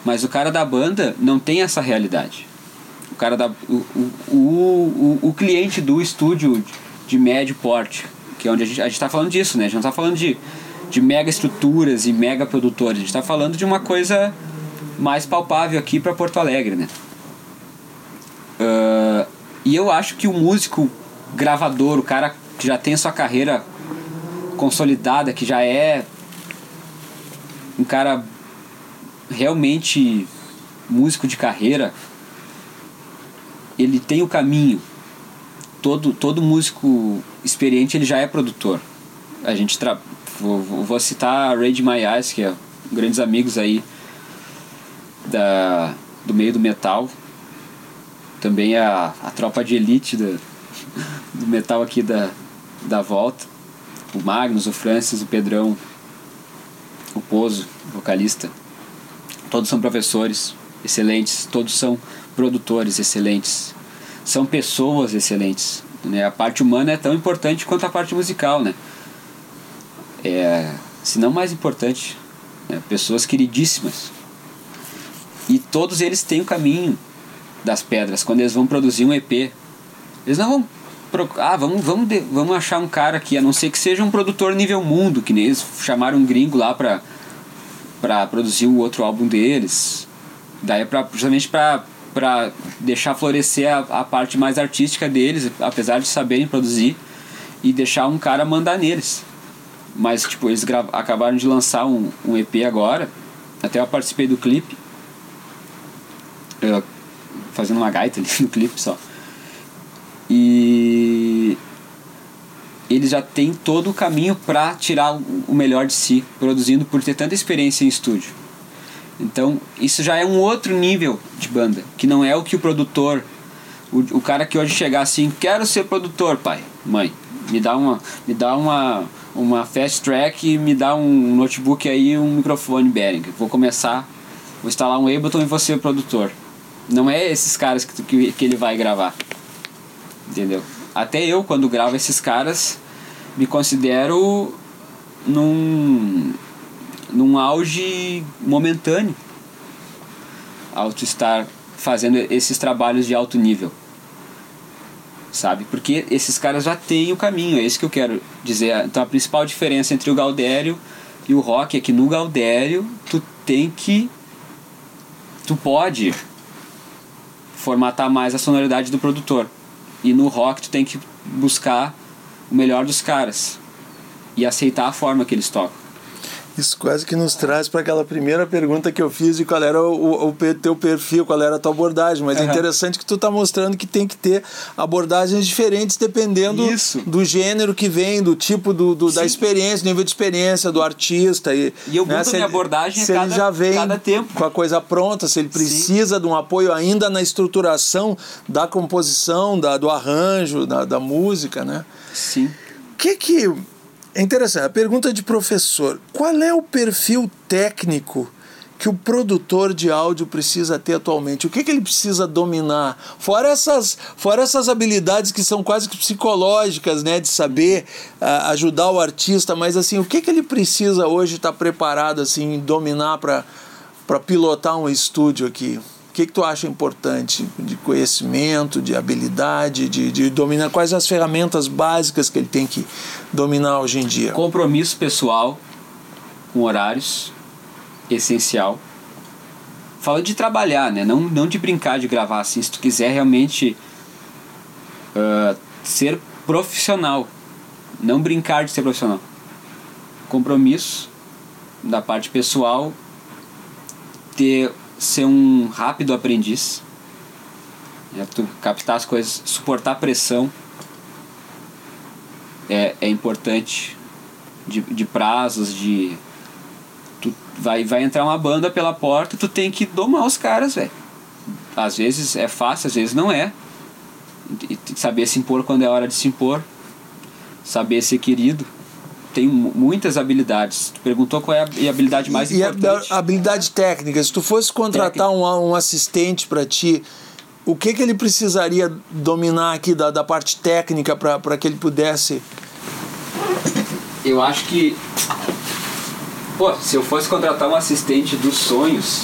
Mas o cara da banda não tem essa realidade. O cara da. O, o, o, o, cliente do estúdio de médio porte, que é onde a gente, a gente tá falando disso, né? A gente não tá falando de, de mega estruturas e mega produtores, a gente tá falando de uma coisa mais palpável aqui para Porto Alegre, né? Ah, e eu acho que o músico gravador, o cara que já tem sua carreira consolidada, que já é um cara realmente músico de carreira, ele tem o caminho. Todo, todo músico experiente ele já é produtor. A gente tra... vou, vou- citar Rage My Eyes, que é grandes amigos aí da, do meio do metal. Também a, a tropa de elite do, do metal aqui da, da volta. O Magnus, o Francis, o Pedrão, o Pozo, vocalista. Todos são professores excelentes, todos são produtores excelentes. São pessoas excelentes. Né? A parte humana é tão importante quanto a parte musical, né? É, se não mais importante, né? pessoas queridíssimas. E todos eles têm o caminho das pedras. Quando eles vão produzir um EP, eles não vão. Ah, vamos, vamos, vamos achar um cara aqui, a não ser que seja um produtor nível mundo, que nem eles chamaram um gringo lá pra, pra produzir o outro álbum deles. Daí é pra, justamente pra, pra deixar florescer a, a parte mais artística deles, apesar de saberem produzir, e deixar um cara mandar neles. Mas, tipo, eles acabaram de lançar um, um EP agora, até eu participei do clipe, eu, fazendo uma gaita ali no clipe só. E eles já têm todo o caminho para tirar o melhor de si, produzindo por ter tanta experiência em estúdio. Então, isso já é um outro nível de banda, que não é o que o produtor, o, o cara que hoje chegar assim, quero ser produtor, pai, mãe, me dá uma, me dá uma, uma fast track me dá um notebook aí, um microfone Behringer. Vou começar, vou instalar um Ableton e vou ser produtor. Não é esses caras que, que, que ele vai gravar. Entendeu? Até eu, quando gravo esses caras, me considero num, num auge momentâneo ao estar fazendo esses trabalhos de alto nível. sabe? Porque esses caras já têm o caminho, é isso que eu quero dizer. Então a principal diferença entre o Gaudério e o rock é que no Gaudério tu tem que tu pode formatar mais a sonoridade do produtor. E no rock tu tem que buscar o melhor dos caras e aceitar a forma que eles tocam. Isso quase que nos traz para aquela primeira pergunta que eu fiz de qual era o, o, o teu perfil, qual era a tua abordagem. Mas uhum. é interessante que tu está mostrando que tem que ter abordagens diferentes dependendo Isso. do gênero que vem, do tipo do, do da experiência, nível de experiência do artista. E, e eu né, mudo a minha abordagem se cada, ele já vem cada tempo. com a coisa pronta, se ele precisa Sim. de um apoio ainda na estruturação da composição, da, do arranjo, da, da música, né? Sim. O que que é interessante. A pergunta de professor: qual é o perfil técnico que o produtor de áudio precisa ter atualmente? O que, que ele precisa dominar? Fora essas, fora essas habilidades que são quase que psicológicas, né? De saber uh, ajudar o artista, mas assim, o que, que ele precisa hoje estar tá preparado, assim, dominar para pilotar um estúdio aqui? O que, que tu acha importante de conhecimento, de habilidade, de, de dominar? Quais as ferramentas básicas que ele tem que dominar hoje em dia? Compromisso pessoal com horários, essencial. Fala de trabalhar, né? Não, não de brincar de gravar assim. Se tu quiser realmente uh, ser profissional, não brincar de ser profissional. Compromisso da parte pessoal, ter ser um rápido aprendiz, é tu captar as coisas, suportar pressão é, é importante de, de prazos, de tu vai, vai entrar uma banda pela porta, tu tem que domar os caras, velho. Às vezes é fácil, às vezes não é. E saber se impor quando é hora de se impor, saber ser querido tem muitas habilidades. Tu perguntou qual é a habilidade mais e importante. E a habilidade técnica. Se tu fosse contratar um, um assistente para ti, o que, que ele precisaria dominar aqui da, da parte técnica para que ele pudesse? Eu acho que. Pô, se eu fosse contratar um assistente dos sonhos,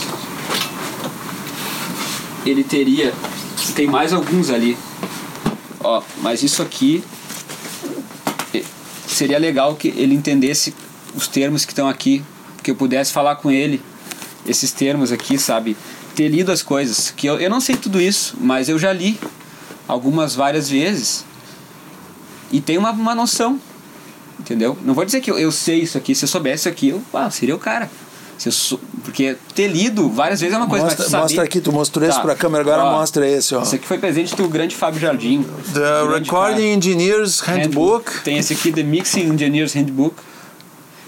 ele teria. Tem mais alguns ali. Ó, mas isso aqui seria legal que ele entendesse os termos que estão aqui, que eu pudesse falar com ele esses termos aqui, sabe? Ter lido as coisas, que eu, eu não sei tudo isso, mas eu já li algumas várias vezes e tenho uma, uma noção, entendeu? Não vou dizer que eu, eu sei isso aqui, se eu soubesse isso aqui, eu ah, seria o cara. Sou, porque ter lido várias vezes é uma coisa mostra, mas saber... mostra aqui, tu mostrou tá. esse pra câmera, agora ó, mostra esse, ó. Esse aqui foi presente do grande Fábio Jardim. The Recording cara. Engineers Handbook. Handbook. Tem esse aqui, The Mixing Engineers Handbook.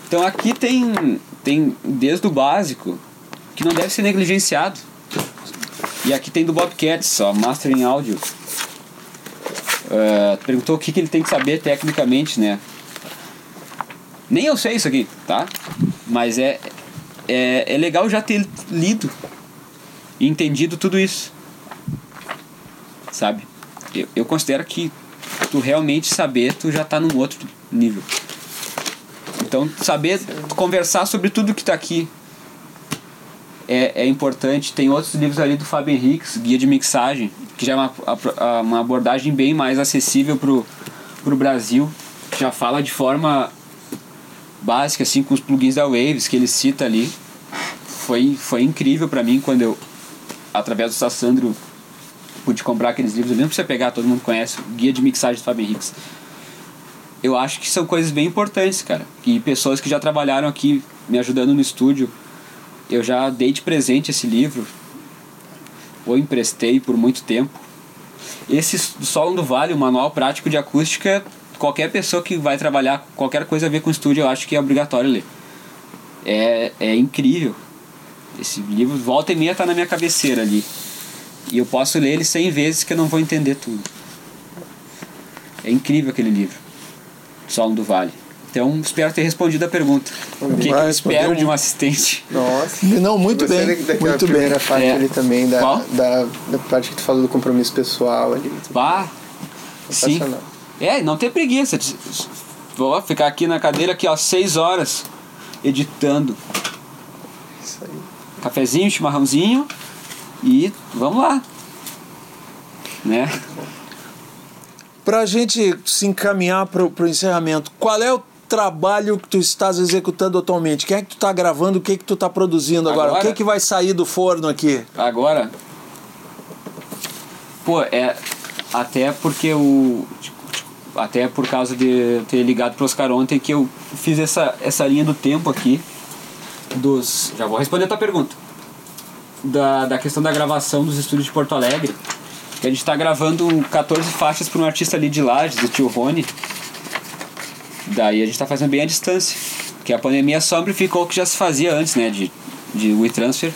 Então aqui tem, tem desde o básico, que não deve ser negligenciado. E aqui tem do Bobcats, ó, Mastering Audio. Uh, perguntou o que, que ele tem que saber tecnicamente, né? Nem eu sei isso aqui, tá? Mas é, é, é legal já ter lido e entendido tudo isso. Sabe? Eu, eu considero que tu realmente saber, tu já tá num outro nível. Então, saber conversar sobre tudo que tá aqui é, é importante. Tem outros livros ali do Fábio Henriques, Guia de Mixagem, que já é uma, uma abordagem bem mais acessível pro, pro Brasil. Já fala de forma básica, assim, com os plugins da Waves que ele cita ali. Foi, foi incrível para mim quando eu, através do Sassandro, pude comprar aqueles livros. Mesmo pra você pegar, todo mundo conhece, Guia de Mixagem do Fábio Henriques. Eu acho que são coisas bem importantes, cara. E pessoas que já trabalharam aqui me ajudando no estúdio. Eu já dei de presente esse livro, ou emprestei por muito tempo. Esse Solo do Vale, o Manual Prático de Acústica, qualquer pessoa que vai trabalhar qualquer coisa a ver com estúdio, eu acho que é obrigatório ler. É, é incrível. Esse livro, volta e meia, tá na minha cabeceira ali. E eu posso ler ele cem vezes que eu não vou entender tudo. É incrível aquele livro. Solo do Vale. Então, espero ter respondido a pergunta. O que, que eu espero de um assistente? Nossa. Não, muito bem. muito bem. primeira parte é. ali também, da, da, da, parte que tu falou do compromisso pessoal ali. Bah, sim. É, não ter preguiça. Vou ficar aqui na cadeira aqui, ó, seis horas editando. Isso aí. Cafezinho, chimarrãozinho e vamos lá. Né? Para a gente se encaminhar para o encerramento, qual é o trabalho que tu estás executando atualmente? Quem é que tu está gravando? O que é que tu está produzindo agora? agora? O que é que vai sair do forno aqui? Agora? Pô, é... Até porque o... Até por causa de ter ligado para Oscar ontem que eu fiz essa, essa linha do tempo aqui dos... Já vou responder a tua pergunta. Da, da questão da gravação dos estúdios de Porto Alegre. Que a gente está gravando 14 faixas para um artista ali de Lages, o tio Rony Daí a gente está fazendo bem à distância. Porque a pandemia só amplificou o que já se fazia antes, né? De, de WeTransfer.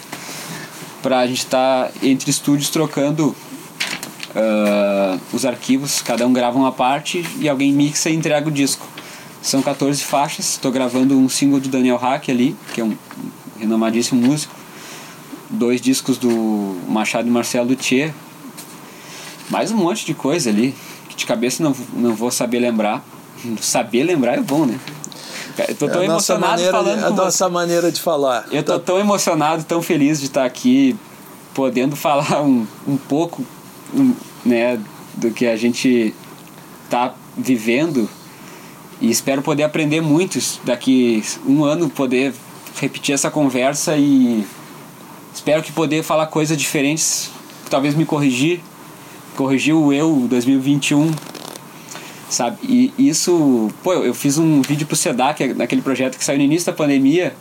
Pra gente estar tá entre estúdios trocando uh, os arquivos. Cada um grava uma parte e alguém mixa e entrega o disco. São 14 faixas. Estou gravando um single do Daniel Hack ali, que é um renomadíssimo músico. Dois discos do Machado e Marcelo Luthier. Mais um monte de coisa ali. Que de cabeça não, não vou saber lembrar saber lembrar é bom, né? Eu tô tão é emocionado maneira, falando É a nossa maneira de falar. Eu tô tão emocionado, tão feliz de estar aqui, podendo falar um, um pouco um, né, do que a gente tá vivendo e espero poder aprender muito daqui um ano poder repetir essa conversa e espero que poder falar coisas diferentes talvez me corrigir corrigir o eu 2021 sabe? E isso, pô, eu fiz um vídeo pro SEDAC, naquele projeto que saiu no início da pandemia,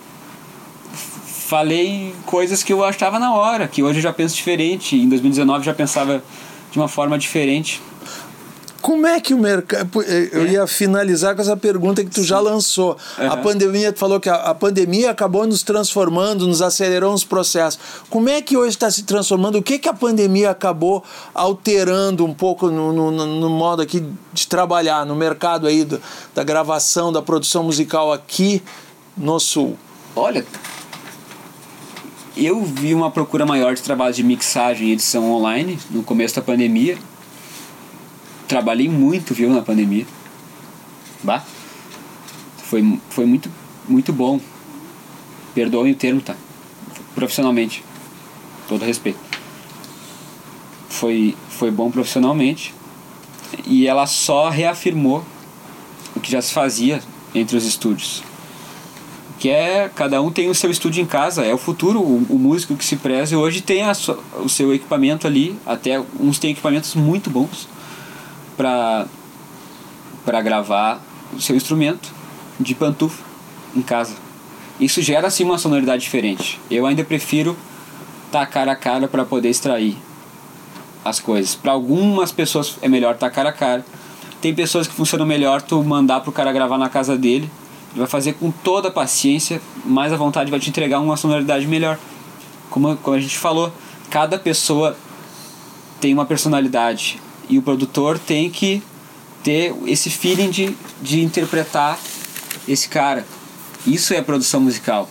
falei coisas que eu achava na hora, que hoje eu já penso diferente, em 2019 já pensava de uma forma diferente. Como é que o mercado. Eu é. ia finalizar com essa pergunta que tu Sim. já lançou. Uhum. A pandemia, tu falou que a, a, pandemia acabou nos transformando, nos acelerou os processos. Como é que hoje está se transformando? O que, que a pandemia acabou alterando um pouco no, no, no modo aqui de trabalhar, no mercado aí do, da gravação, da produção musical aqui no Sul? Olha, eu vi uma procura maior de trabalho de mixagem e edição online no começo da pandemia trabalhei muito, viu, na pandemia. Bah. Foi, foi muito, muito bom. Perdoem o termo, tá? Profissionalmente. Todo respeito. Foi, foi bom profissionalmente. E ela só reafirmou o que já se fazia entre os estúdios. Que é, cada um tem o seu estúdio em casa, é o futuro, o, o músico que se preza. Hoje tem a, o seu equipamento ali, até uns têm equipamentos muito bons para para gravar o seu instrumento de pantufa em casa. Isso gera assim uma sonoridade diferente. Eu ainda prefiro cara a cara para poder extrair as coisas. Para algumas pessoas é melhor cara a cara. Tem pessoas que funcionam melhor tu mandar pro cara gravar na casa dele. Ele vai fazer com toda a paciência, mais a vontade vai te entregar uma sonoridade melhor. Como, como a gente falou, cada pessoa tem uma personalidade e o produtor tem que ter esse feeling de, de interpretar esse cara. Isso é produção musical.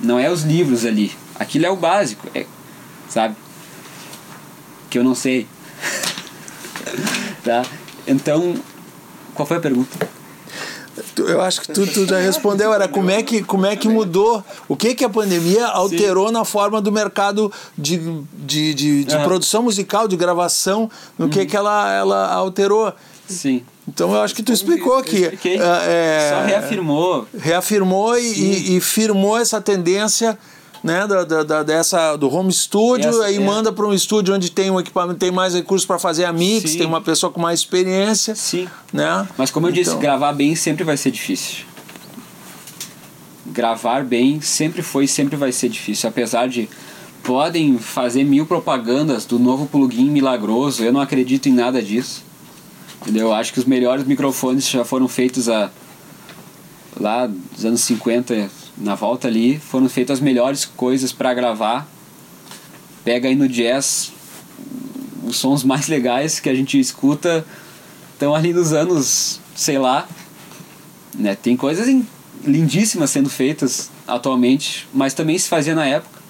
Não é os livros ali. Aquilo é o básico, é, sabe? Que eu não sei. tá? Então, qual foi a pergunta? Eu acho que tu, tu já respondeu, era como é que, como é que mudou, o que que a pandemia alterou Sim. na forma do mercado de, de, de, de uhum. produção musical, de gravação, no uhum. que que ela, ela alterou. Sim. Então eu acho que tu explicou que é, só reafirmou, reafirmou e, e, e firmou essa tendência né, da, da, dessa, do home studio, Essa, aí é. manda para um estúdio onde tem um equipamento, tem mais recursos para fazer a mix, Sim. tem uma pessoa com mais experiência. Sim. Né? Mas como eu então... disse, gravar bem sempre vai ser difícil. Gravar bem sempre foi e sempre vai ser difícil, apesar de podem fazer mil propagandas do novo plugin milagroso, eu não acredito em nada disso. Entendeu? Eu acho que os melhores microfones já foram feitos a lá dos anos 50 na volta ali foram feitas as melhores coisas para gravar. Pega aí no jazz os sons mais legais que a gente escuta estão ali nos anos, sei lá, né? Tem coisas lindíssimas sendo feitas atualmente, mas também se fazia na época.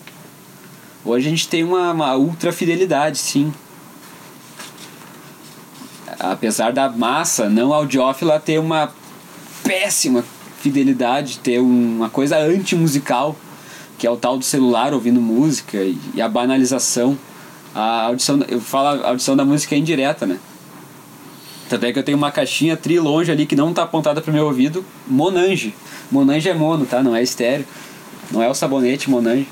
Hoje a gente tem uma, uma ultra fidelidade, sim. Apesar da massa não audiófila ter uma péssima fidelidade, ter uma coisa anti-musical, que é o tal do celular ouvindo música e, e a banalização. A audição, eu falo a audição da música é indireta, né? Tanto é que eu tenho uma caixinha tri longe ali que não tá apontada pro meu ouvido, Monange. Monange é mono, tá? Não é estéreo. Não é o sabonete Monange.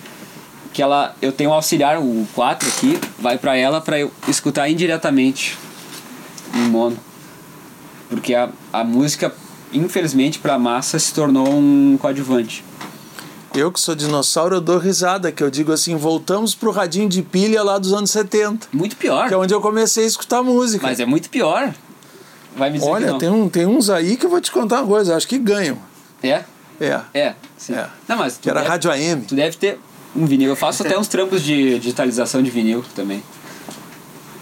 Que ela, eu tenho um auxiliar, o 4 aqui, vai para ela para eu escutar indiretamente em mono. Porque a, a música, infelizmente, pra massa se tornou um coadjuvante. Eu que sou dinossauro, eu dou risada, que eu digo assim, voltamos pro radinho de pilha lá dos anos 70. Muito pior. Que é onde eu comecei a escutar música. Mas é muito pior. Vai me dizer Olha, tem, um, tem uns aí que eu vou te contar uma coisa, acho que ganham. É? É. É, sim. É. Não, mas Que era deve, rádio AM. tu deve ter um vinil. Eu faço até uns trampos de digitalização de vinil também.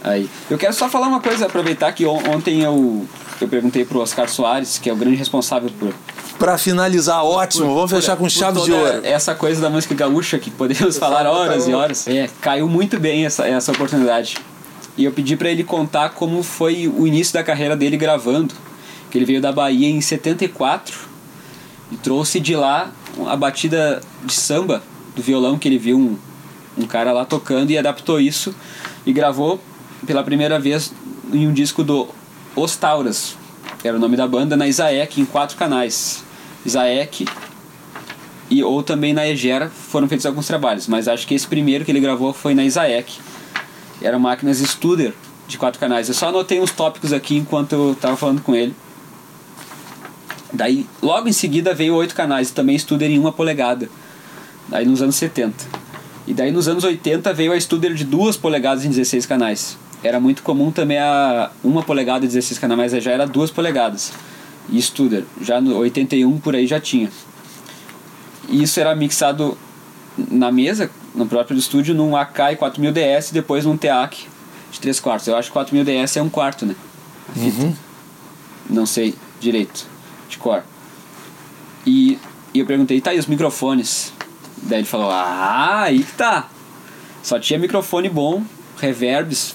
Aí. Eu quero só falar uma coisa, aproveitar que on- ontem eu, eu perguntei pro Oscar Soares, que é o grande responsável por, Pra finalizar, ótimo, vamos fechar com por chave de ouro. Essa coisa da música gaúcha que podemos falar botar horas e horas. É, caiu muito bem essa, essa oportunidade. E eu pedi pra ele contar como foi o início da carreira dele gravando. Que ele veio da Bahia em 74 e trouxe de lá a batida de samba do violão que ele viu um, um cara lá tocando e adaptou isso e gravou pela primeira vez em um disco do Os Tauras, era o nome da banda, na Isaek, em quatro canais. Isaek e ou também na Egera foram feitos alguns trabalhos, mas acho que esse primeiro que ele gravou foi na Isaek. Eram máquinas Studer de quatro canais. Eu só anotei uns tópicos aqui enquanto eu tava falando com ele. Daí, logo em seguida veio oito canais, também Studer em uma polegada. Daí nos anos 70. E daí nos anos 80 veio a Studer de duas polegadas em 16 canais. Era muito comum também a uma polegada e 16 canais, já era duas polegadas. E Studer, já no 81 por aí já tinha. E isso era mixado na mesa, no próprio estúdio, num Akai 4000DS e depois num TEAC de 3 quartos. Eu acho que 4000DS é um quarto, né? Fita. Não sei direito, de cor. E, e eu perguntei, tá, e os microfones? Daí ele falou, ah, aí que tá. Só tinha microfone bom, reverbs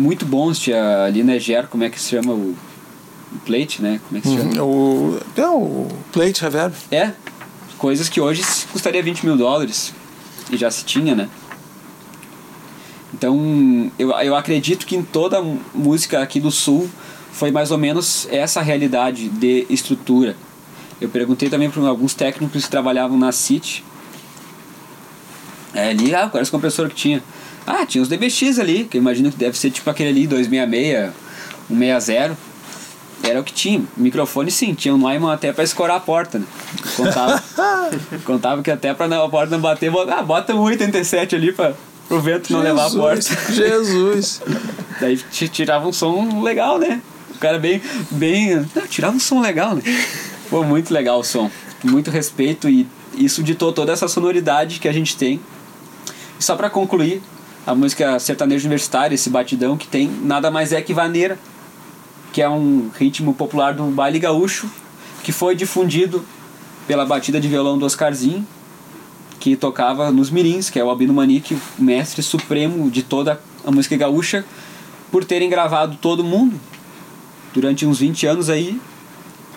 muito bons. Tinha ali na Egero, como é que se chama o, o plate, né? Como é que se chama? O, é o plate reverb. É, coisas que hoje custaria 20 mil dólares. E já se tinha, né? Então, eu, eu acredito que em toda música aqui do Sul foi mais ou menos essa realidade de estrutura. Eu perguntei também para alguns técnicos que trabalhavam na City. É, ali, ah, quais os compressores que tinha? Ah, tinha os DBX ali, que eu imagino que deve ser tipo aquele ali, 266, 160. Era o que tinha. Microfone sim, tinha um Neumann até pra escorar a porta, né? Contava, contava que até pra a porta não bater, bota, ah, bota um 87 ali pra, pro vento não levar a porta. Jesus. Daí ti- tirava um som legal, né? O cara bem. bem não, tirava um som legal, né? Pô, muito legal o som. Muito respeito e isso ditou toda essa sonoridade que a gente tem. E só pra concluir, a música sertanejo universitária, esse batidão que tem, nada mais é que vaneira, que é um ritmo popular do baile gaúcho, que foi difundido pela batida de violão do Oscarzinho, que tocava nos mirins, que é o Albino Manique, o mestre supremo de toda a música gaúcha, por terem gravado todo mundo durante uns 20 anos aí,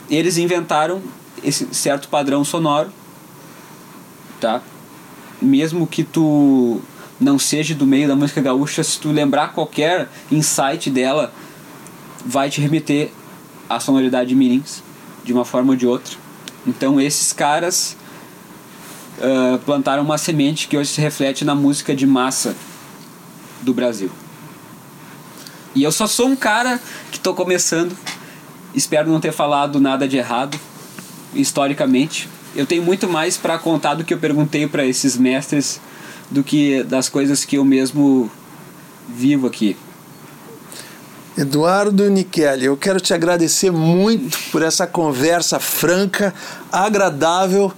eles inventaram esse certo padrão sonoro, tá? Mesmo que tu não seja do meio da música gaúcha, se tu lembrar qualquer insight dela, vai te remeter à sonoridade de mirins, de uma forma ou de outra. Então esses caras ah, plantaram uma semente que hoje se reflete na música de massa do Brasil. E eu só sou um cara que tô começando. Espero não ter falado nada de errado historicamente. Eu tenho muito mais para contar do que eu perguntei para esses mestres do que das coisas que eu mesmo vivo aqui. Eduardo Nicheli, eu quero te agradecer muito por essa conversa franca, agradável.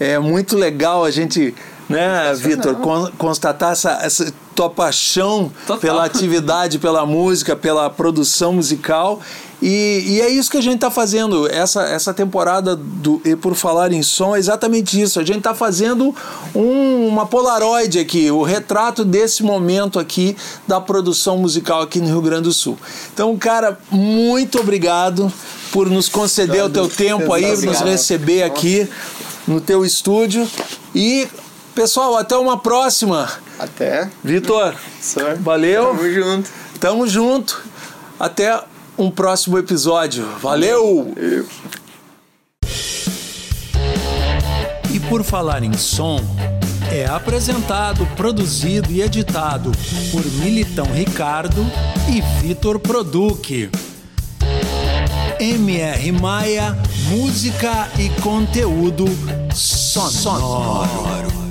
É muito legal a gente, né, Vitor, con- constatar essa, essa tua paixão Total. pela atividade, pela música, pela produção musical. E, e é isso que a gente está fazendo. Essa, essa temporada do E Por Falar em Som é exatamente isso. A gente está fazendo um- uma Polaroid aqui, o retrato desse momento aqui da produção musical aqui no Rio Grande do Sul. Então, cara, muito obrigado por nos conceder o teu tempo aí, nos Obrigado. receber aqui no teu estúdio. E, pessoal, até uma próxima. Até. Vitor, valeu. Tamo junto. Tamo junto. Até um próximo episódio. Valeu! Eu... E por falar em som, é apresentado, produzido e editado por Militão Ricardo e Vitor Produc. MR Maia, música e conteúdo sonoro.